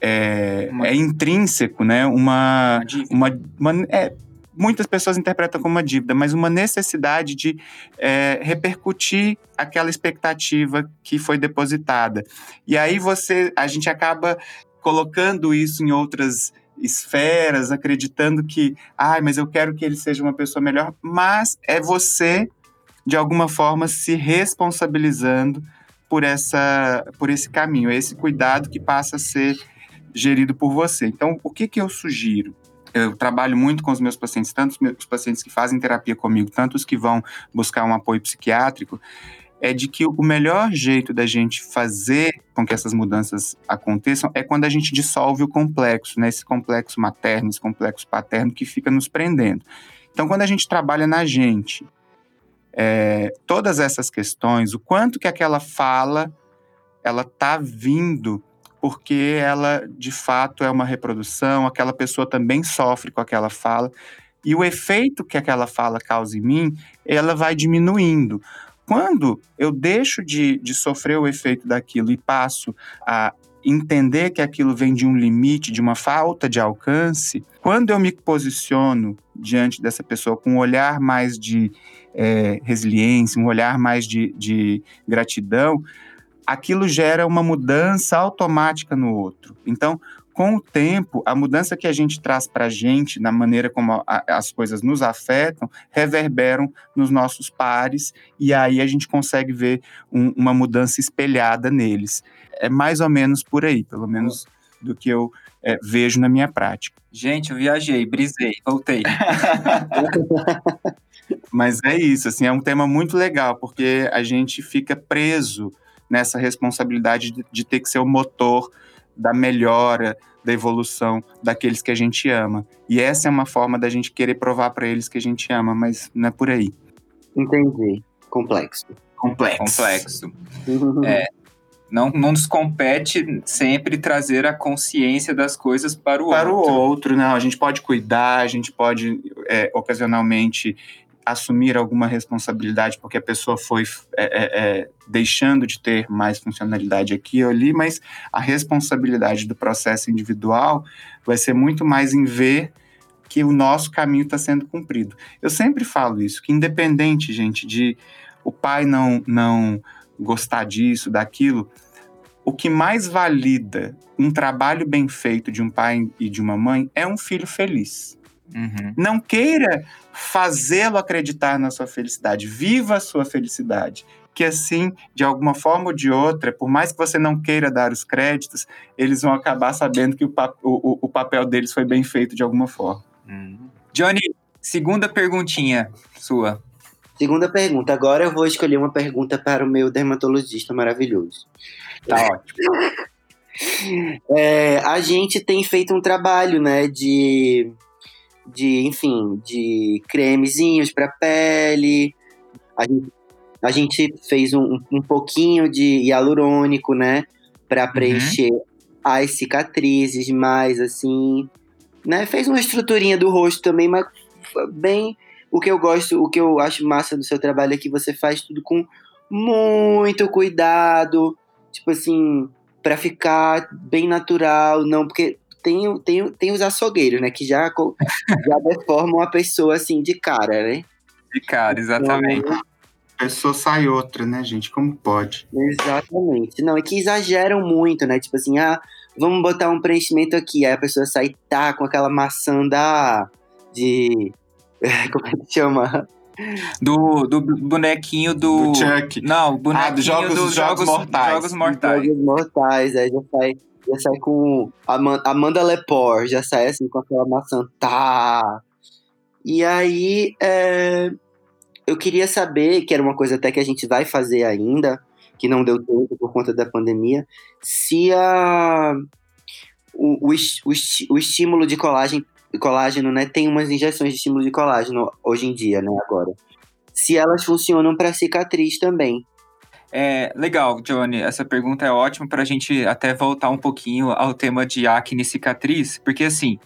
é, uma... é intrínseco, né? Uma, uma, uma é, muitas pessoas interpretam como uma dívida, mas uma necessidade de é, repercutir aquela expectativa que foi depositada. E aí você, a gente acaba colocando isso em outras esferas, acreditando que, ai, ah, mas eu quero que ele seja uma pessoa melhor, mas é você de alguma forma se responsabilizando por essa por esse caminho, esse cuidado que passa a ser gerido por você. Então, o que que eu sugiro? Eu trabalho muito com os meus pacientes, tanto os meus pacientes que fazem terapia comigo, tanto os que vão buscar um apoio psiquiátrico, é de que o melhor jeito da gente fazer com que essas mudanças aconteçam é quando a gente dissolve o complexo, né? Esse complexo materno, esse complexo paterno que fica nos prendendo. Então, quando a gente trabalha na gente, é, todas essas questões, o quanto que aquela fala ela tá vindo porque ela de fato é uma reprodução, aquela pessoa também sofre com aquela fala e o efeito que aquela fala causa em mim, ela vai diminuindo. Quando eu deixo de, de sofrer o efeito daquilo e passo a entender que aquilo vem de um limite, de uma falta de alcance, quando eu me posiciono diante dessa pessoa com um olhar mais de é, resiliência, um olhar mais de, de gratidão, aquilo gera uma mudança automática no outro. Então, com o tempo, a mudança que a gente traz para a gente, na maneira como a, as coisas nos afetam, reverberam nos nossos pares, e aí a gente consegue ver um, uma mudança espelhada neles. É mais ou menos por aí, pelo menos do que eu é, vejo na minha prática. Gente, eu viajei, brisei, voltei. Mas é isso, assim, é um tema muito legal, porque a gente fica preso nessa responsabilidade de, de ter que ser o motor da melhora, da evolução daqueles que a gente ama. E essa é uma forma da gente querer provar para eles que a gente ama, mas não é por aí. Entendi. Complexo. Complexo. Complexo. é, não, não nos compete sempre trazer a consciência das coisas para o para outro. Para o outro, não. A gente pode cuidar, a gente pode é, ocasionalmente assumir alguma responsabilidade porque a pessoa foi é, é, é, deixando de ter mais funcionalidade aqui ou ali, mas a responsabilidade do processo individual vai ser muito mais em ver que o nosso caminho está sendo cumprido. Eu sempre falo isso, que independente, gente, de o pai não, não gostar disso, daquilo, o que mais valida um trabalho bem feito de um pai e de uma mãe é um filho feliz. Uhum. Não queira fazê-lo acreditar na sua felicidade. Viva a sua felicidade. Que assim, de alguma forma ou de outra, por mais que você não queira dar os créditos, eles vão acabar sabendo que o, o, o papel deles foi bem feito de alguma forma. Uhum. Johnny, segunda perguntinha sua. Segunda pergunta. Agora eu vou escolher uma pergunta para o meu dermatologista maravilhoso. Tá ótimo. É, a gente tem feito um trabalho, né, de de, enfim, de cremezinhos para pele. A gente, a gente fez um, um pouquinho de hialurônico, né? Para uhum. preencher uhum. as cicatrizes, mais assim. Né? Fez uma estruturinha do rosto também, mas bem. O que eu gosto, o que eu acho massa do seu trabalho é que você faz tudo com muito cuidado. Tipo assim, para ficar bem natural, não, porque tem, tem, tem os açougueiros, né? Que já, já deformam a pessoa assim de cara, né? De cara, exatamente. Então, a pessoa sai outra, né, gente? Como pode? Exatamente. Não, é que exageram muito, né? Tipo assim, ah, vamos botar um preenchimento aqui. Aí a pessoa sai, tá, com aquela maçã da. de. Como é que chama? Do, do bonequinho do. Do Chuck. Não, bonequinho ah, dos jogos, dos jogos, jogos mortais. Jogos mortais. Jogos mortais, aí já sai já sai com Amanda Lepore, já sai assim com aquela maçã, tá. E aí, é, eu queria saber, que era uma coisa até que a gente vai fazer ainda, que não deu tempo por conta da pandemia, se a, o, o, o, o estímulo de colágeno, colágeno, né? Tem umas injeções de estímulo de colágeno hoje em dia, né? Agora. Se elas funcionam para cicatriz também. É, legal, Johnny. Essa pergunta é ótima para a gente até voltar um pouquinho ao tema de acne e cicatriz, porque assim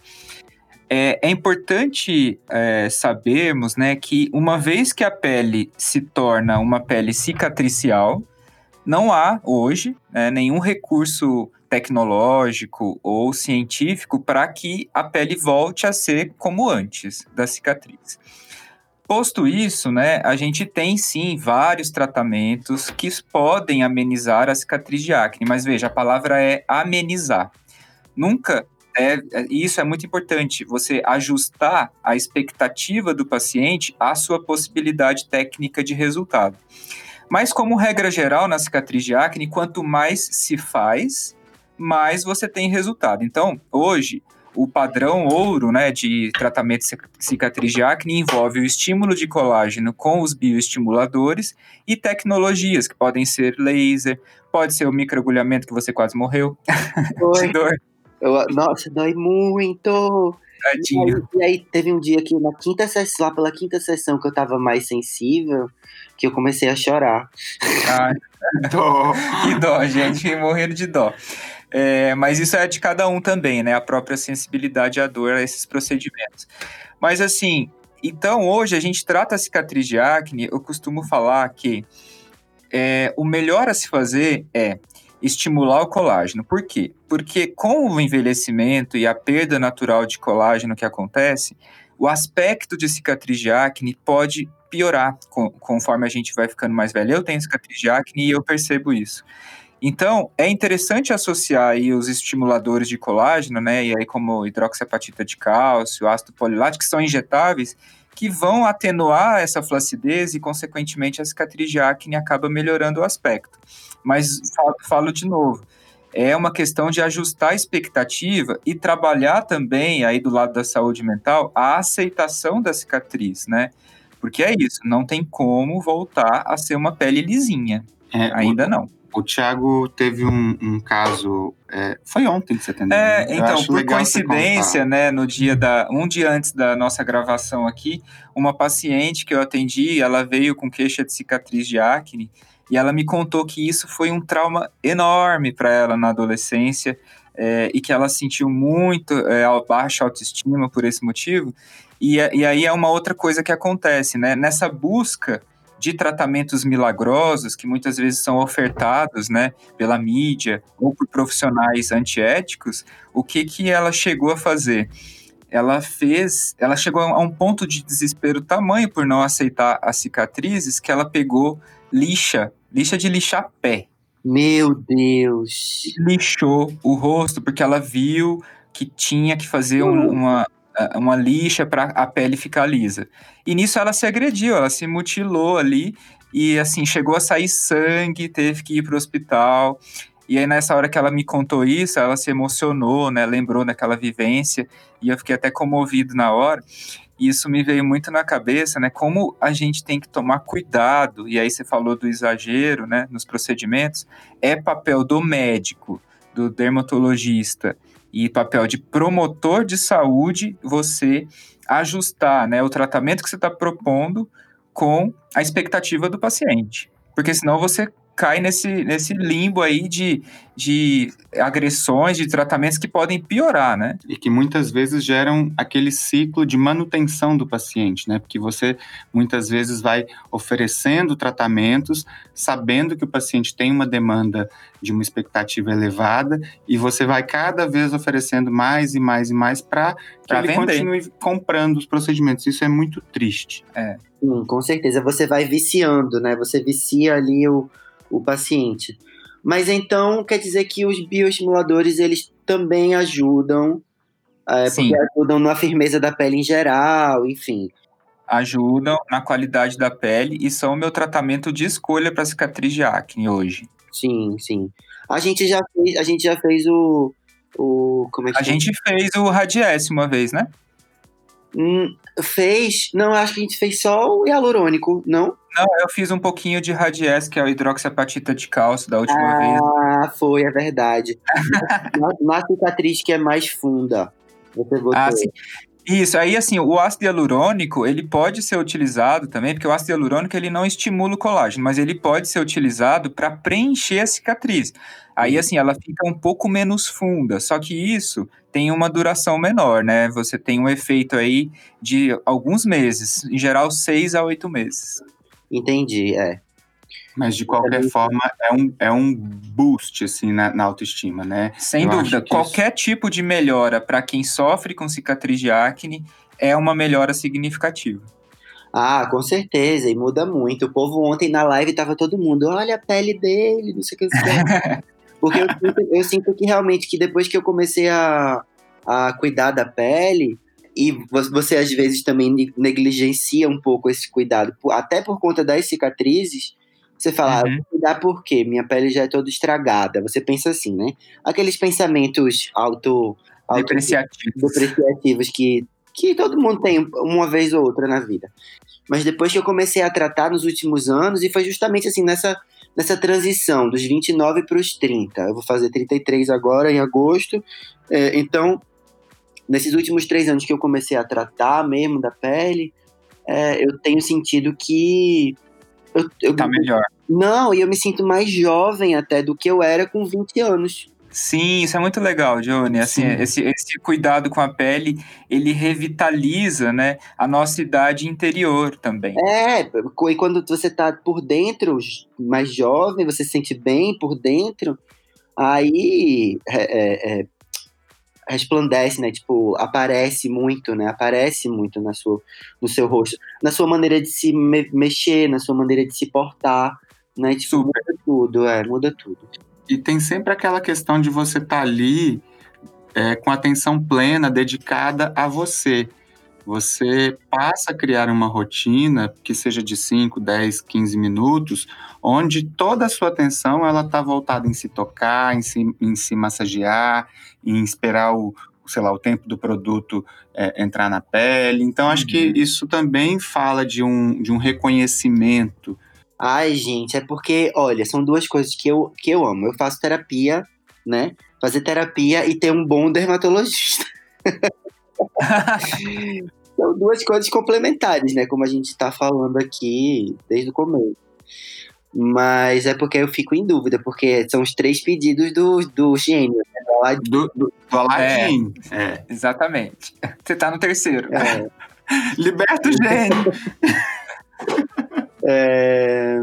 é, é importante é, sabermos, né, que uma vez que a pele se torna uma pele cicatricial, não há hoje né, nenhum recurso tecnológico ou científico para que a pele volte a ser como antes da cicatriz. Posto isso, né, a gente tem sim vários tratamentos que podem amenizar a cicatriz de acne, mas veja, a palavra é amenizar. Nunca é, isso é muito importante, você ajustar a expectativa do paciente à sua possibilidade técnica de resultado. Mas, como regra geral, na cicatriz de acne, quanto mais se faz, mais você tem resultado. Então, hoje, o padrão ouro né, de tratamento de cicatriz de acne envolve o estímulo de colágeno com os bioestimuladores e tecnologias, que podem ser laser, pode ser o microagulhamento que você quase morreu. de dor. Eu, nossa, dói muito! Tadinho. E aí, e aí, teve um dia que na quinta sessão, lá pela quinta sessão que eu tava mais sensível, que eu comecei a chorar. Ai, dó. que dó, gente, morrendo de dó. É, mas isso é de cada um também, né? A própria sensibilidade à dor a esses procedimentos. Mas assim, então hoje a gente trata a cicatriz de acne, eu costumo falar que é, o melhor a se fazer é estimular o colágeno. Por quê? Porque com o envelhecimento e a perda natural de colágeno que acontece, o aspecto de cicatriz de acne pode piorar com, conforme a gente vai ficando mais velho. Eu tenho cicatriz de acne e eu percebo isso. Então, é interessante associar aí os estimuladores de colágeno, né, e aí como hidroxiapatita de cálcio, ácido polilático, que são injetáveis, que vão atenuar essa flacidez e, consequentemente, a cicatriz de acne acaba melhorando o aspecto. Mas, falo, falo de novo, é uma questão de ajustar a expectativa e trabalhar também, aí do lado da saúde mental, a aceitação da cicatriz, né? Porque é isso, não tem como voltar a ser uma pele lisinha. É, Ainda não. O Thiago teve um, um caso. É, foi ontem que você atendeu. É, né? então, por coincidência, né, no dia da. Um dia antes da nossa gravação aqui, uma paciente que eu atendi, ela veio com queixa de cicatriz de acne e ela me contou que isso foi um trauma enorme para ela na adolescência. É, e que ela sentiu muito é, baixa autoestima por esse motivo. E, e aí é uma outra coisa que acontece, né? Nessa busca de tratamentos milagrosos que muitas vezes são ofertados, né, pela mídia ou por profissionais antiéticos, o que que ela chegou a fazer? Ela fez, ela chegou a um ponto de desespero tamanho por não aceitar as cicatrizes que ela pegou lixa, lixa de lixar pé. Meu Deus! Lixou o rosto porque ela viu que tinha que fazer um, uma, uma lixa para a pele ficar lisa. E nisso ela se agrediu, ela se mutilou ali e assim chegou a sair sangue, teve que ir para o hospital. E aí nessa hora que ela me contou isso, ela se emocionou, né? Lembrou daquela vivência e eu fiquei até comovido na hora. E isso me veio muito na cabeça, né? Como a gente tem que tomar cuidado. E aí você falou do exagero, né? Nos procedimentos, é papel do médico, do dermatologista e papel de promotor de saúde você ajustar né, o tratamento que você está propondo com a expectativa do paciente. Porque senão você cai nesse, nesse limbo aí de, de agressões, de tratamentos que podem piorar, né? E que muitas vezes geram aquele ciclo de manutenção do paciente, né? Porque você muitas vezes vai oferecendo tratamentos, sabendo que o paciente tem uma demanda de uma expectativa elevada, e você vai cada vez oferecendo mais e mais e mais para que ele vender. continue comprando os procedimentos. Isso é muito triste. É. Sim, com certeza. Você vai viciando, né? Você vicia ali o o paciente. Mas então quer dizer que os bioestimuladores eles também ajudam, é, porque ajudam na firmeza da pele em geral, enfim. Ajudam na qualidade da pele e são o meu tratamento de escolha para cicatriz de acne hoje. Sim, sim. A gente já fez, a gente já fez o, o como é que A gente fez o Radies uma vez, né? Hum, fez? Não, acho que a gente fez só o hialurônico, não? Não, eu fiz um pouquinho de Radies, que é o hidroxiapatita de cálcio da última ah, vez. Ah, foi, é verdade. na, cicatriz que é mais funda. Você botou. Ah, sim. Isso, aí assim, o ácido hialurônico, ele pode ser utilizado também, porque o ácido hialurônico ele não estimula o colágeno, mas ele pode ser utilizado para preencher a cicatriz. Aí assim, ela fica um pouco menos funda, só que isso tem uma duração menor, né? Você tem um efeito aí de alguns meses, em geral seis a oito meses. Entendi, é. Mas de qualquer forma é um, é um boost assim na, na autoestima, né? Sem Eu dúvida, qualquer isso... tipo de melhora para quem sofre com cicatriz de acne é uma melhora significativa. Ah, com certeza, e muda muito. O povo ontem na live tava todo mundo, olha a pele dele, não sei o que. Porque eu sinto, eu sinto que realmente que depois que eu comecei a, a cuidar da pele, e você às vezes também negligencia um pouco esse cuidado, até por conta das cicatrizes, você fala, ah, uhum. ah, cuidar por quê? Minha pele já é toda estragada. Você pensa assim, né? Aqueles pensamentos auto, auto depreciativos. depreciativos que, que todo mundo tem uma vez ou outra na vida. Mas depois que eu comecei a tratar nos últimos anos, e foi justamente assim, nessa, nessa transição dos 29 para os 30. Eu vou fazer 33 agora, em agosto. É, então, nesses últimos três anos que eu comecei a tratar mesmo da pele, é, eu tenho sentido que eu, eu, tá melhor. Não, e eu me sinto mais jovem até do que eu era com 20 anos. Sim, isso é muito legal, Johnny. Assim, esse, esse cuidado com a pele, ele revitaliza, né, a nossa idade interior também. É, e quando você tá por dentro, mais jovem, você se sente bem por dentro, aí é, é, é resplandece, né? Tipo, aparece muito, né? Aparece muito na sua, no seu rosto, na sua maneira de se me mexer, na sua maneira de se portar, né? Tipo, Super. muda tudo, é, muda tudo. E tem sempre aquela questão de você estar tá ali é, com atenção plena, dedicada a você. Você passa a criar uma rotina que seja de 5, 10, 15 minutos, onde toda a sua atenção ela está voltada em se tocar, em se, em se massagear, em esperar o, sei lá, o tempo do produto é, entrar na pele. Então, acho que uhum. isso também fala de um, de um reconhecimento. Ai, gente, é porque, olha, são duas coisas que eu, que eu amo. Eu faço terapia, né? Fazer terapia e ter um bom dermatologista. São duas coisas complementares, né? Como a gente está falando aqui desde o começo. Mas é porque eu fico em dúvida, porque são os três pedidos do, do gênio, né? do Aladdin. Do, do, do Aladdin. É, é, exatamente. Você tá no terceiro. É. Liberta o gênio. é...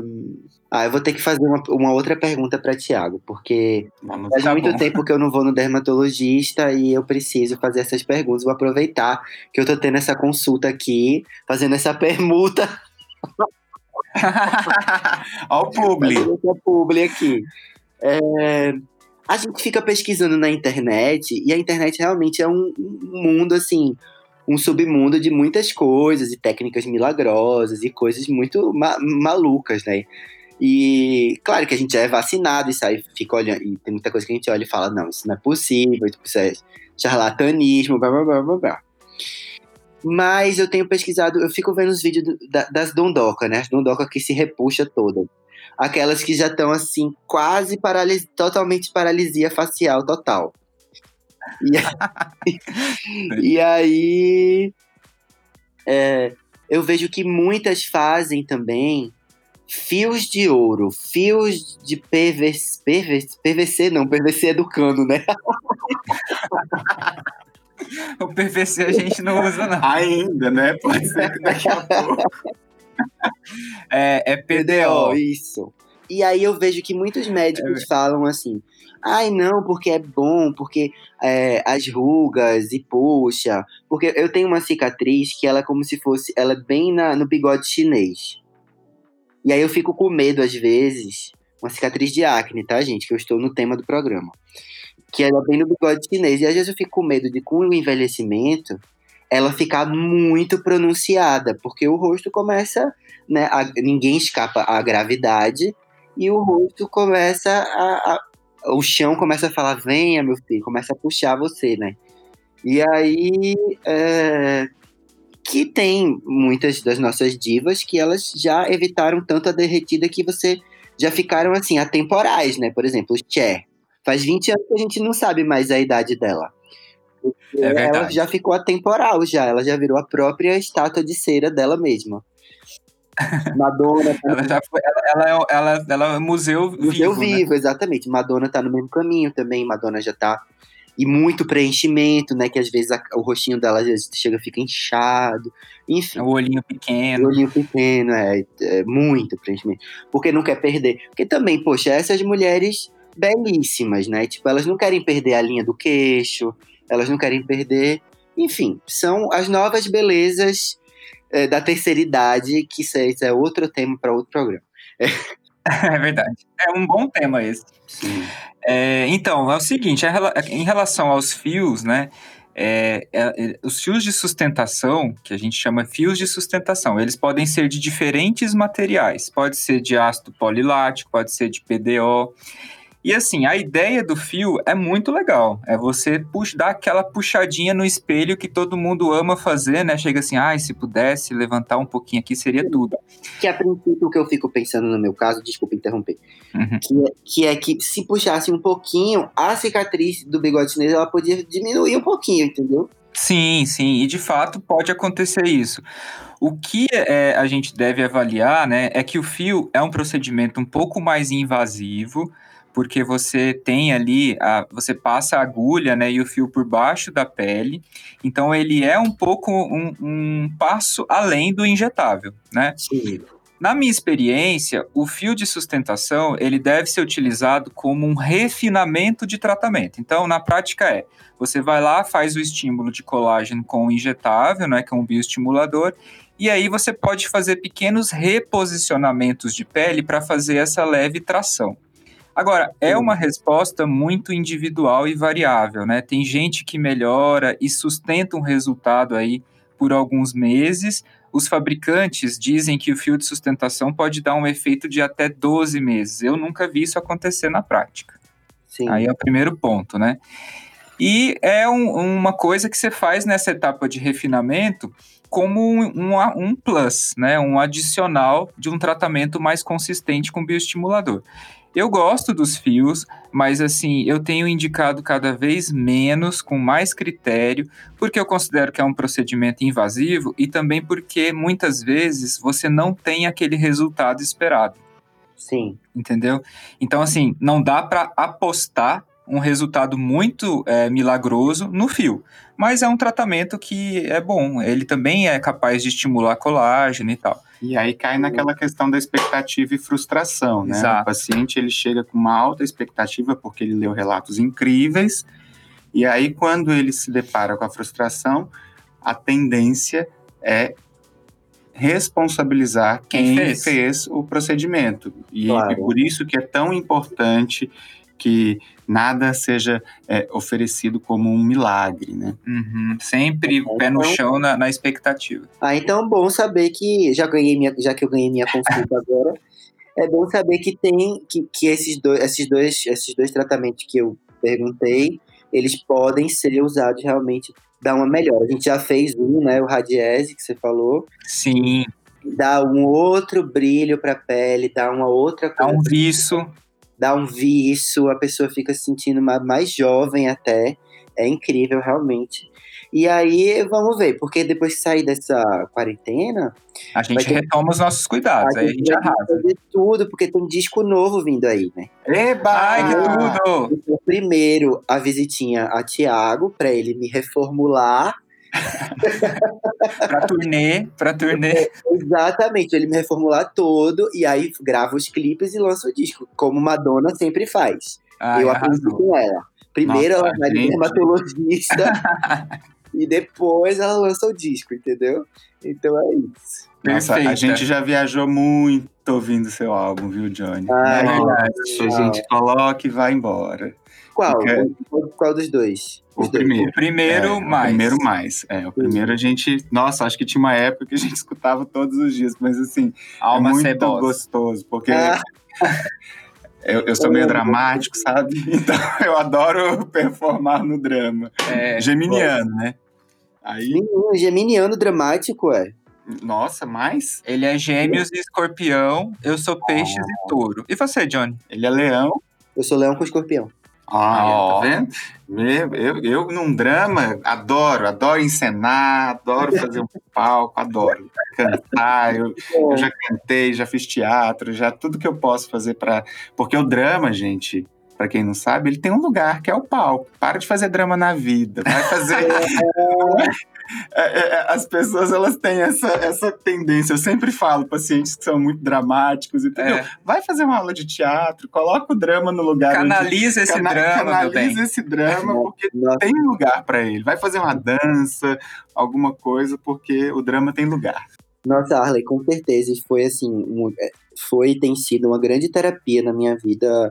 Ah, eu vou ter que fazer uma, uma outra pergunta para Tiago, porque Vamos faz muito bom. tempo que eu não vou no dermatologista e eu preciso fazer essas perguntas. Vou aproveitar que eu tô tendo essa consulta aqui, fazendo essa permuta. Olha o publi. Essa publi aqui. É, a gente fica pesquisando na internet e a internet realmente é um, um mundo assim um submundo de muitas coisas e técnicas milagrosas e coisas muito ma malucas, né? E claro que a gente já é vacinado e sai, fica olhando, e tem muita coisa que a gente olha e fala, não, isso não é possível, isso é charlatanismo, blá blá blá blá blá. Mas eu tenho pesquisado, eu fico vendo os vídeos do, da, das dondoca, né? As dondoca que se repuxa toda. Aquelas que já estão assim, quase paralis totalmente paralisia facial total. E, e aí. É, eu vejo que muitas fazem também fios de ouro, fios de PVC, PVC, PVC não, PVC é do cano, né? o PVC a gente não usa não. Ainda, né? Pode ser que daqui a pouco. É, é PDO. Isso. E aí eu vejo que muitos médicos é. falam assim, ai não, porque é bom, porque é, as rugas e puxa, porque eu tenho uma cicatriz que ela é como se fosse, ela é bem na, no bigode chinês. E aí eu fico com medo, às vezes, uma cicatriz de acne, tá, gente? Que eu estou no tema do programa. Que ela bem no bigode chinês. E às vezes eu fico com medo de, com o envelhecimento, ela ficar muito pronunciada, porque o rosto começa, né? A, ninguém escapa à gravidade, e o rosto começa a, a. o chão começa a falar: venha, meu filho, começa a puxar você, né? E aí. É, que tem muitas das nossas divas que elas já evitaram tanto a derretida que você já ficaram assim atemporais, né? Por exemplo, o Cher. Faz 20 anos que a gente não sabe mais a idade dela. É ela já ficou atemporal já, ela já virou a própria estátua de cera dela mesma. Madonna. Tá ela, já foi, ela, ela, ela, ela é museu, museu vivo. vivo né? exatamente. Madonna tá no mesmo caminho também. Madonna já tá. E muito preenchimento, né? Que às vezes a, o rostinho dela às vezes chega fica inchado. Enfim. O olhinho pequeno. O olhinho pequeno, é, é muito preenchimento. Porque não quer perder. Porque também, poxa, essas mulheres belíssimas, né? Tipo, elas não querem perder a linha do queixo, elas não querem perder. Enfim, são as novas belezas é, da terceira idade, que isso é, é outro tema para outro programa. É. é. verdade. É um bom tema esse. É, então, é o seguinte, em relação aos fios, né? É, é, é, os fios de sustentação, que a gente chama fios de sustentação, eles podem ser de diferentes materiais. Pode ser de ácido polilático, pode ser de PDO. E assim, a ideia do fio é muito legal. É você puxa, dar aquela puxadinha no espelho que todo mundo ama fazer, né? Chega assim, ai, ah, se pudesse levantar um pouquinho aqui, seria tudo. Que a princípio o que eu fico pensando no meu caso, desculpa interromper, uhum. que, é, que é que se puxasse um pouquinho, a cicatriz do bigode chinês ela podia diminuir um pouquinho, entendeu? Sim, sim, e de fato pode acontecer isso. O que é, a gente deve avaliar, né, é que o fio é um procedimento um pouco mais invasivo, porque você tem ali, a, você passa a agulha né, e o fio por baixo da pele, então ele é um pouco um, um passo além do injetável, né? Sim. Na minha experiência, o fio de sustentação ele deve ser utilizado como um refinamento de tratamento. Então, na prática é, você vai lá, faz o estímulo de colágeno com o injetável, né, que é um bioestimulador, e aí você pode fazer pequenos reposicionamentos de pele para fazer essa leve tração. Agora, é uma resposta muito individual e variável, né? Tem gente que melhora e sustenta um resultado aí por alguns meses. Os fabricantes dizem que o fio de sustentação pode dar um efeito de até 12 meses. Eu nunca vi isso acontecer na prática. Sim. Aí é o primeiro ponto, né? E é um, uma coisa que você faz nessa etapa de refinamento como um, um, um, plus, né? um adicional de um tratamento mais consistente com bioestimulador. Eu gosto dos fios, mas assim, eu tenho indicado cada vez menos, com mais critério, porque eu considero que é um procedimento invasivo e também porque muitas vezes você não tem aquele resultado esperado. Sim. Entendeu? Então, assim, não dá para apostar um resultado muito é, milagroso no fio. Mas é um tratamento que é bom. Ele também é capaz de estimular colágeno e tal. E aí cai naquela questão da expectativa e frustração, né? Exato. O paciente ele chega com uma alta expectativa porque ele leu relatos incríveis, e aí quando ele se depara com a frustração, a tendência é responsabilizar quem, quem fez. fez. o procedimento. E claro. por isso que é tão importante que nada seja é, oferecido como um milagre, né? Uhum. Sempre é, pé no então, chão na, na, expectativa. Ah, então bom saber que já ganhei minha, já que eu ganhei minha consulta agora, é bom saber que tem que, que esses dois, esses dois, esses dois tratamentos que eu perguntei, eles podem ser usados realmente dar uma melhora. A gente já fez um, né, o radiese que você falou. Sim. Dá um outro brilho para a pele, dá uma outra Dá um viço dá um vício, a pessoa fica se sentindo mais jovem até. É incrível, realmente. E aí, vamos ver, porque depois que sair dessa quarentena. A gente ter... retoma os nossos cuidados, a aí a gente arrasa. fazer tudo, porque tem um disco novo vindo aí, né? Eba! Ai, que tudo! Então, primeiro, a visitinha a Tiago, para ele me reformular pra turnê, pra turnê. Exatamente, ele me reformular todo e aí grava os clipes e lança o disco, como Madonna sempre faz. Ai, eu aprendi com ela. Primeiro Nossa, ela vai de dermatologista e depois ela lança o disco, entendeu? Então é isso. Nossa, a gente já viajou muito ouvindo seu álbum, viu, Johnny? Ah, é a gente coloca e vai embora. Qual? Porque... Qual dos dois? O primeiro. O primeiro é, mais. O primeiro mais. É, o primeiro a gente. Nossa, acho que tinha uma época que a gente escutava todos os dias, mas assim, Alma é muito cebosa. gostoso, porque. Ah. Eu, eu, sou meio dramático, sabe? Então eu adoro performar no drama. É, Geminiano, né? Aí... Geminiano dramático, é. Nossa, mais? Ele é gêmeos e escorpião, eu sou peixes oh. e touro. E você, Johnny? Ele é leão. Eu sou leão com escorpião. Olha, oh. tá vendo? Eu, eu, eu, num drama, adoro, adoro encenar, adoro fazer um palco, adoro cantar. Eu, eu já cantei, já fiz teatro, já tudo que eu posso fazer para. Porque o drama, gente, para quem não sabe, ele tem um lugar que é o palco. Para de fazer drama na vida, vai fazer. É, é, é, as pessoas elas têm essa, essa tendência. Eu sempre falo, pacientes que são muito dramáticos, entendeu? É. Vai fazer uma aula de teatro, coloca o drama no lugar. Canaliza onde, esse cana drama. Canaliza esse drama, porque Nossa. tem lugar para ele. Vai fazer uma dança, alguma coisa, porque o drama tem lugar. Nossa, Arley, com certeza. Foi assim, foi tem sido uma grande terapia na minha vida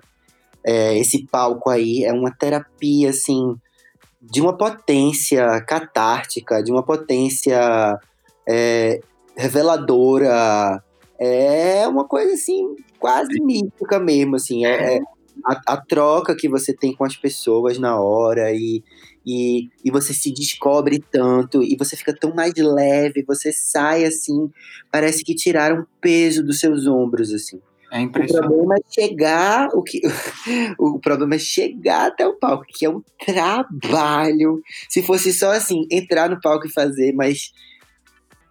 é, esse palco aí é uma terapia, assim, de uma potência catártica, de uma potência é, reveladora. É uma coisa, assim, quase mística mesmo, assim. É, é a, a, troca que você tem com as pessoas na hora e, e, e você se descobre tanto e você fica tão mais leve, você sai, assim, parece que tiraram peso dos seus ombros, assim. É impressionante. O problema é chegar, o, que, o problema é chegar até o palco, que é um trabalho. Se fosse só assim, entrar no palco e fazer, mas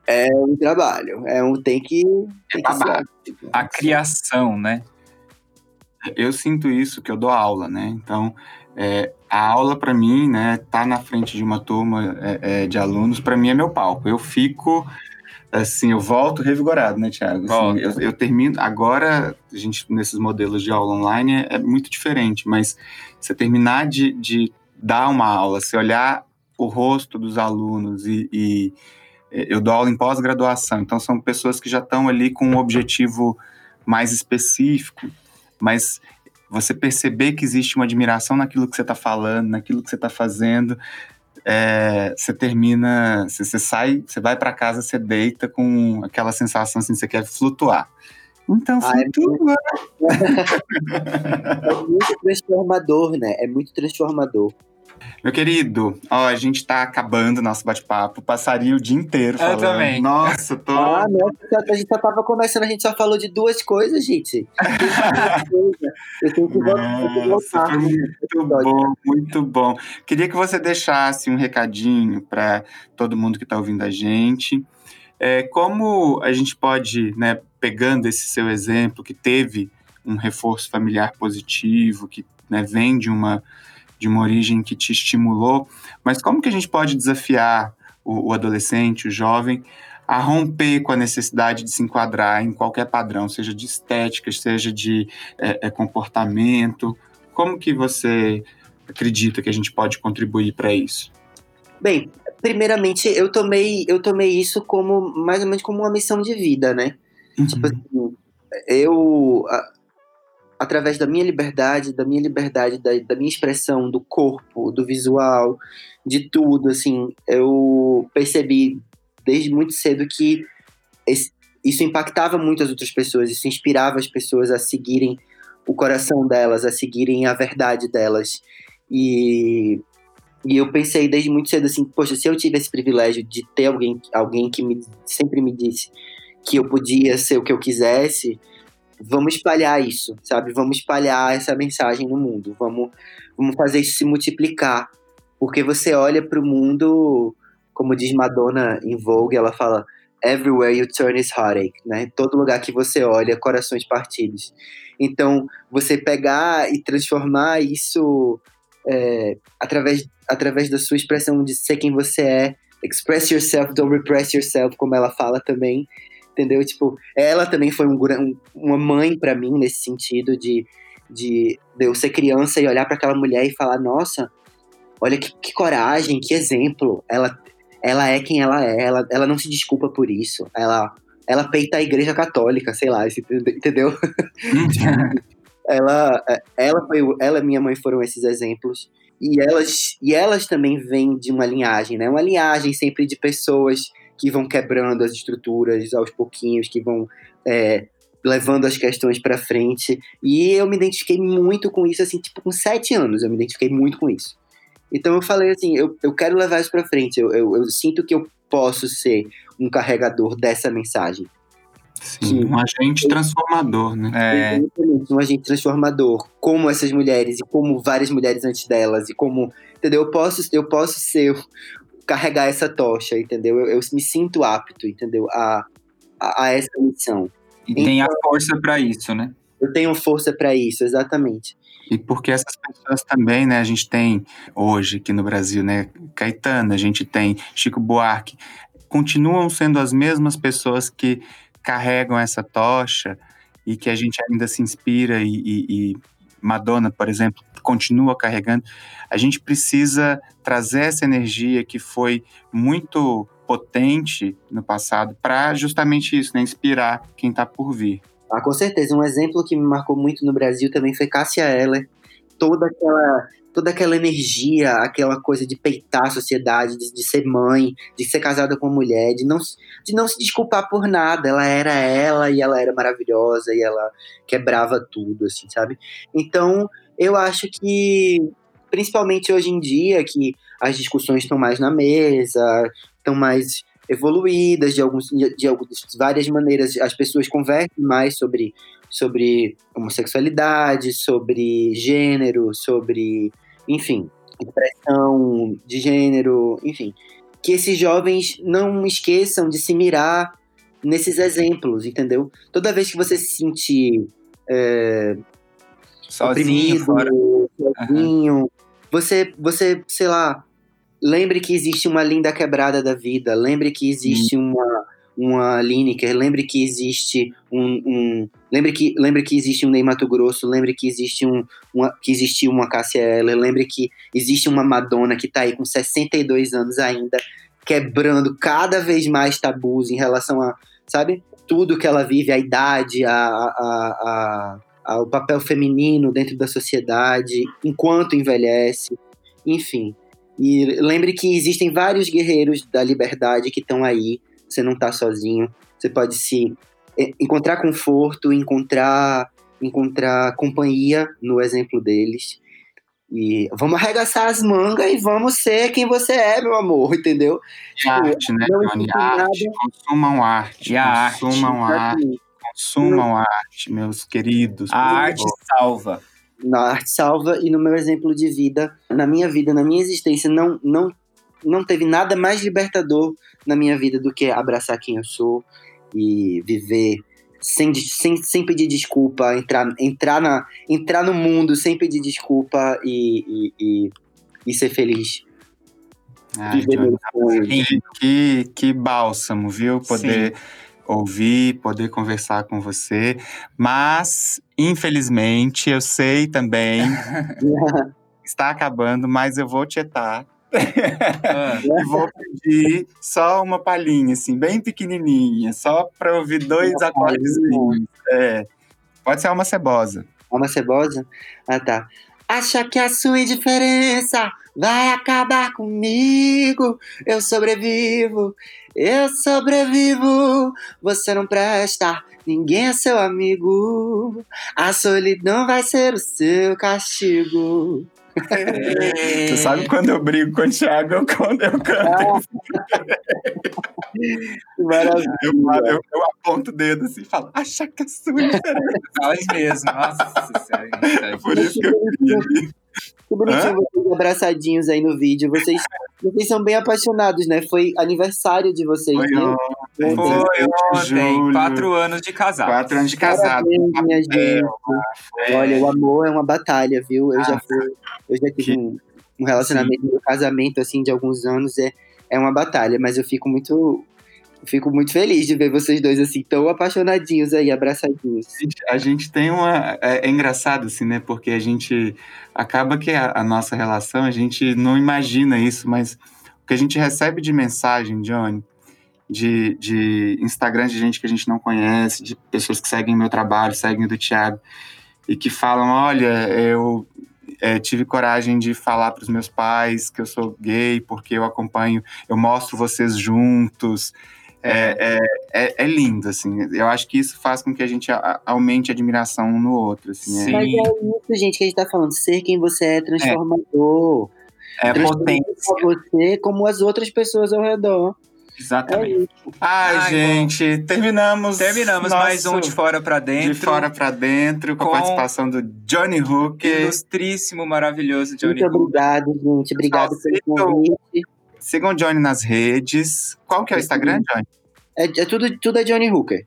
é um trabalho. É um tem que. Tem é que ser, a criação, né? Eu sinto isso, que eu dou aula, né? Então, é, a aula para mim, né, tá na frente de uma turma é, é, de alunos, para mim é meu palco. Eu fico assim, eu volto revigorado, né, Thiago? Assim, eu, eu, termino. Agora, a gente, nesses modelos de aula online, é, é muito diferente, mas você terminar de, de, dar uma aula, você olhar o rosto dos alunos e, e eu dou aula em pós-graduação, então são pessoas que já estão ali com um objetivo mais específico, mas você perceber que existe uma admiração naquilo que você está falando, naquilo que você está fazendo, é, você termina, você, você sai, você vai para casa, você deita com aquela sensação assim, você quer flutuar. Então, ah, flutua. É, é muito transformador, né? É muito transformador. Meu querido, ó, a gente tá acabando nosso bate-papo. Passaria o dia inteiro falando. Eu também. Nossa, tô. Ah, não, a gente só tava conversando, a gente só falou de duas coisas, gente. Eu tenho que voltar. Muito bom, muito bom. Queria que você deixasse um recadinho para todo mundo que tá ouvindo a gente. É, como a gente pode, né, pegando esse seu exemplo, que teve um reforço familiar positivo, que né, vem de uma de uma origem que te estimulou, mas como que a gente pode desafiar o, o adolescente, o jovem, a romper com a necessidade de se enquadrar em qualquer padrão, seja de estética, seja de é, é, comportamento? Como que você acredita que a gente pode contribuir para isso? Bem, primeiramente eu tomei eu tomei isso como mais ou menos como uma missão de vida, né? Uhum. Tipo assim, eu através da minha liberdade, da minha liberdade, da, da, minha expressão, do corpo, do visual, de tudo, assim, eu percebi desde muito cedo que esse, isso impactava muito as outras pessoas, isso inspirava as pessoas a seguirem o coração delas, a seguirem a verdade delas. E, e eu pensei desde muito cedo assim, poxa, se eu tive esse privilégio de ter alguém, alguém que me, sempre me disse que eu podia ser o que eu quisesse, vamos espalhar isso, sabe? Vamos espalhar essa mensagem no mundo. Vamos, vamos fazer isso se multiplicar. Porque você olha para o mundo, como diz Madonna em Vogue, ela fala: Everywhere you turn is heartache, né? Todo lugar que você olha, corações partidos. Então, você pegar e transformar isso é, através, através da sua expressão de ser quem você é, express yourself, don't repress yourself, como ela fala também, entendeu? Tipo, ela também foi um, um, uma mãe para mim nesse sentido de, de, de, eu ser criança e olhar para aquela mulher e falar: nossa, olha que, que, coragem, que exemplo. Ela, ela é quem ela é, ela, ela não se desculpa por isso. Ela, ela peita a igreja católica, sei lá, entendeu? ela, ela, foi, ela e minha mãe foram esses exemplos. E elas, e elas também vêm de uma linhagem, né? Uma linhagem sempre de pessoas que vão quebrando as estruturas aos pouquinhos, que vão é, levando as questões para frente. E eu me identifiquei muito com isso, assim, tipo, com sete anos eu me identifiquei muito com isso. Então eu falei assim, eu, eu quero levar isso para frente, eu, eu, eu, sinto que eu posso ser um carregador dessa mensagem. Sim, um agente transformador, né? É. Um agente transformador, como essas mulheres e como várias mulheres antes delas e como, entendeu? Eu posso, eu posso ser carregar essa tocha, entendeu? Eu, eu me sinto apto, entendeu? A, a, a essa missão. E então, tem a então, força para isso, né? Eu tenho força para isso, exatamente. E porque essas pessoas também, né? A gente tem hoje aqui no Brasil, né? Caetano, a gente tem Chico Buarque, continuam sendo as mesmas pessoas que carregam essa tocha e que a gente ainda se inspira e, e, e Madonna, por exemplo, continua carregando. A gente precisa trazer essa energia que foi muito potente no passado para justamente isso, né? Inspirar quem está por vir. Ah, com certeza. Um exemplo que me marcou muito no Brasil também foi Cássia Eller. Toda aquela, toda aquela energia, aquela coisa de peitar a sociedade, de, de, ser mãe, de ser casada com uma mulher, de não, de não se desculpar por nada. Ela era ela e ela era maravilhosa e ela quebrava tudo, assim, sabe? Então, eu acho que, principalmente hoje em dia, que as discussões estão mais na mesa, estão mais evoluídas de, alguns, de, de, de várias maneiras. As pessoas conversam mais sobre, sobre homossexualidade, sobre gênero, sobre, enfim, expressão de gênero, enfim. Que esses jovens não esqueçam de se mirar nesses exemplos, entendeu? Toda vez que você se sentir é, sozinho, oprimido, sozinho, uhum. você, você, sei lá, lembre que existe uma linda quebrada da vida, lembre que existe hum. uma, uma Lineker, lembre que existe um, um, lembre que lembre que existe um Ney Mato Grosso, lembre que existe um uma, que existiu uma Cássia Eller, lembre que existe uma Madonna que está aí com 62 anos ainda quebrando cada vez mais tabus em relação a, sabe, tudo que ela vive, a idade, a, a, a o papel feminino dentro da sociedade, enquanto envelhece, enfim. E lembre que existem vários guerreiros da liberdade que estão aí. Você não está sozinho. Você pode se encontrar conforto, encontrar encontrar companhia no exemplo deles. E vamos arregaçar as mangas e vamos ser quem você é, meu amor, entendeu? A tipo, arte, né, Johnny? Arte, consumam arte. E a consumam arte. arte. Consumam arte, meus queridos. A arte salva na arte salva e no meu exemplo de vida, na minha vida, na minha existência, não, não, não teve nada mais libertador na minha vida do que abraçar quem eu sou e viver sem, sem, sem pedir desculpa, entrar, entrar, na, entrar no mundo sem pedir desculpa e, e, e, e ser feliz. Ai, que, que, que bálsamo, viu? Poder. Sim ouvir, poder conversar com você, mas infelizmente eu sei também está acabando, mas eu vou tietar. Ah. e vou pedir só uma palhinha, assim, bem pequenininha, só para ouvir dois acordes. É. Pode ser uma cebosa. Uma cebosa? Ah, tá. Acha que a sua indiferença vai acabar comigo? Eu sobrevivo, eu sobrevivo. Você não presta, ninguém é seu amigo. A solidão vai ser o seu castigo. É. Você sabe quando eu brigo com o Thiago, eu, quando eu canto. Maravilha. Eu, eu, eu, aponto o dedo assim e falo, acha que é sua diferença. Fala mesmo, nossa senhora. É por isso que eu queria. Que bonitinho Hã? vocês abraçadinhos aí no vídeo. Vocês, vocês são bem apaixonados, né? Foi aniversário de vocês, Foi, né? Foi ontem, quatro anos de casado. Quatro anos de casado. Parabéns, minha gente. É. Olha, o amor é uma batalha, viu? Eu ah, já fui, eu já tive um, um relacionamento, um casamento, assim, de alguns anos. É, é uma batalha, mas eu fico muito fico muito feliz de ver vocês dois assim, tão apaixonadinhos aí, abraçadinhos. A gente tem uma. É, é engraçado, assim, né? Porque a gente acaba que a, a, nossa relação, a gente não imagina isso, mas o que a gente recebe de mensagem, Johnny, de, de Instagram de gente que a gente não conhece, de pessoas que seguem meu trabalho, seguem do Thiago, e que falam: olha, eu é, tive coragem de falar para os meus pais que eu sou gay, porque eu acompanho, eu mostro vocês juntos. É, é, é, é, lindo, assim. Eu acho que isso faz com que a gente aumente a admiração um no outro. Assim, é. Mas é isso, gente, que a gente tá falando. Ser quem você é, transformador. É, é potência. você como as outras pessoas ao redor. Exatamente. É Ai, Ai, gente, bom. terminamos. Terminamos mais um de fora para dentro. De fora para dentro, com, com, a participação do Johnny Hooker. Ilustríssimo, maravilhoso Johnny Muito obrigado, gente. Obrigado pelo convite. Sigam o Johnny nas redes. Qual que é o Instagram, Johnny? É, é tudo, tudo é Johnny Hooker.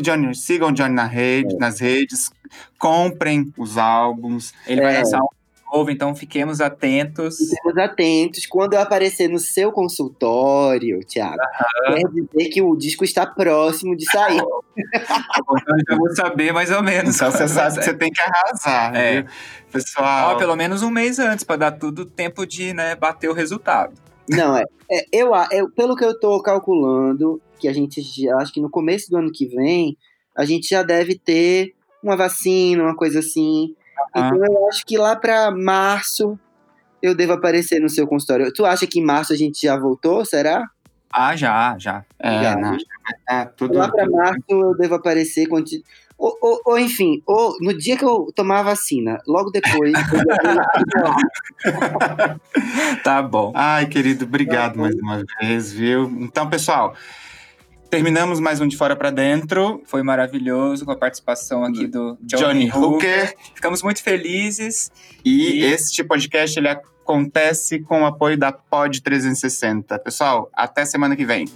Johnny, sigam o Johnny na rede, é. nas redes, comprem os álbuns. Ele é. vai lançar um novo, então fiquemos atentos. Fiquemos atentos. Quando eu aparecer no seu consultório, Thiago, uhum. quer dizer que o disco está próximo de sair. então eu vou saber mais ou menos. Então você sabe que você tem que arrasar, é. Viu? Pessoal. Ó, pelo menos um mês antes, para dar tudo tempo de né, bater o resultado. Não, é. é eu, eu, pelo que eu estou calculando, que a gente já, acho que no começo do ano que vem, a gente já deve ter uma vacina, uma coisa assim. Uhum. Então eu acho que lá para março eu devo aparecer no seu consultório. Tu acha que em março a gente já voltou, será? Ah, já, já. É, já, né? é, tudo, lá para março eu devo aparecer. Ou, ou, ou, enfim, ou no dia que eu tomar a vacina, logo depois. tá bom. Ai, querido, obrigado tá mais uma vez, viu? Então, pessoal. Terminamos mais um de fora para dentro. Foi maravilhoso com a participação aqui do Johnny, Johnny Hooker. Ficamos muito felizes. E, e este podcast ele acontece com o apoio da Pod 360. Pessoal, até semana que vem.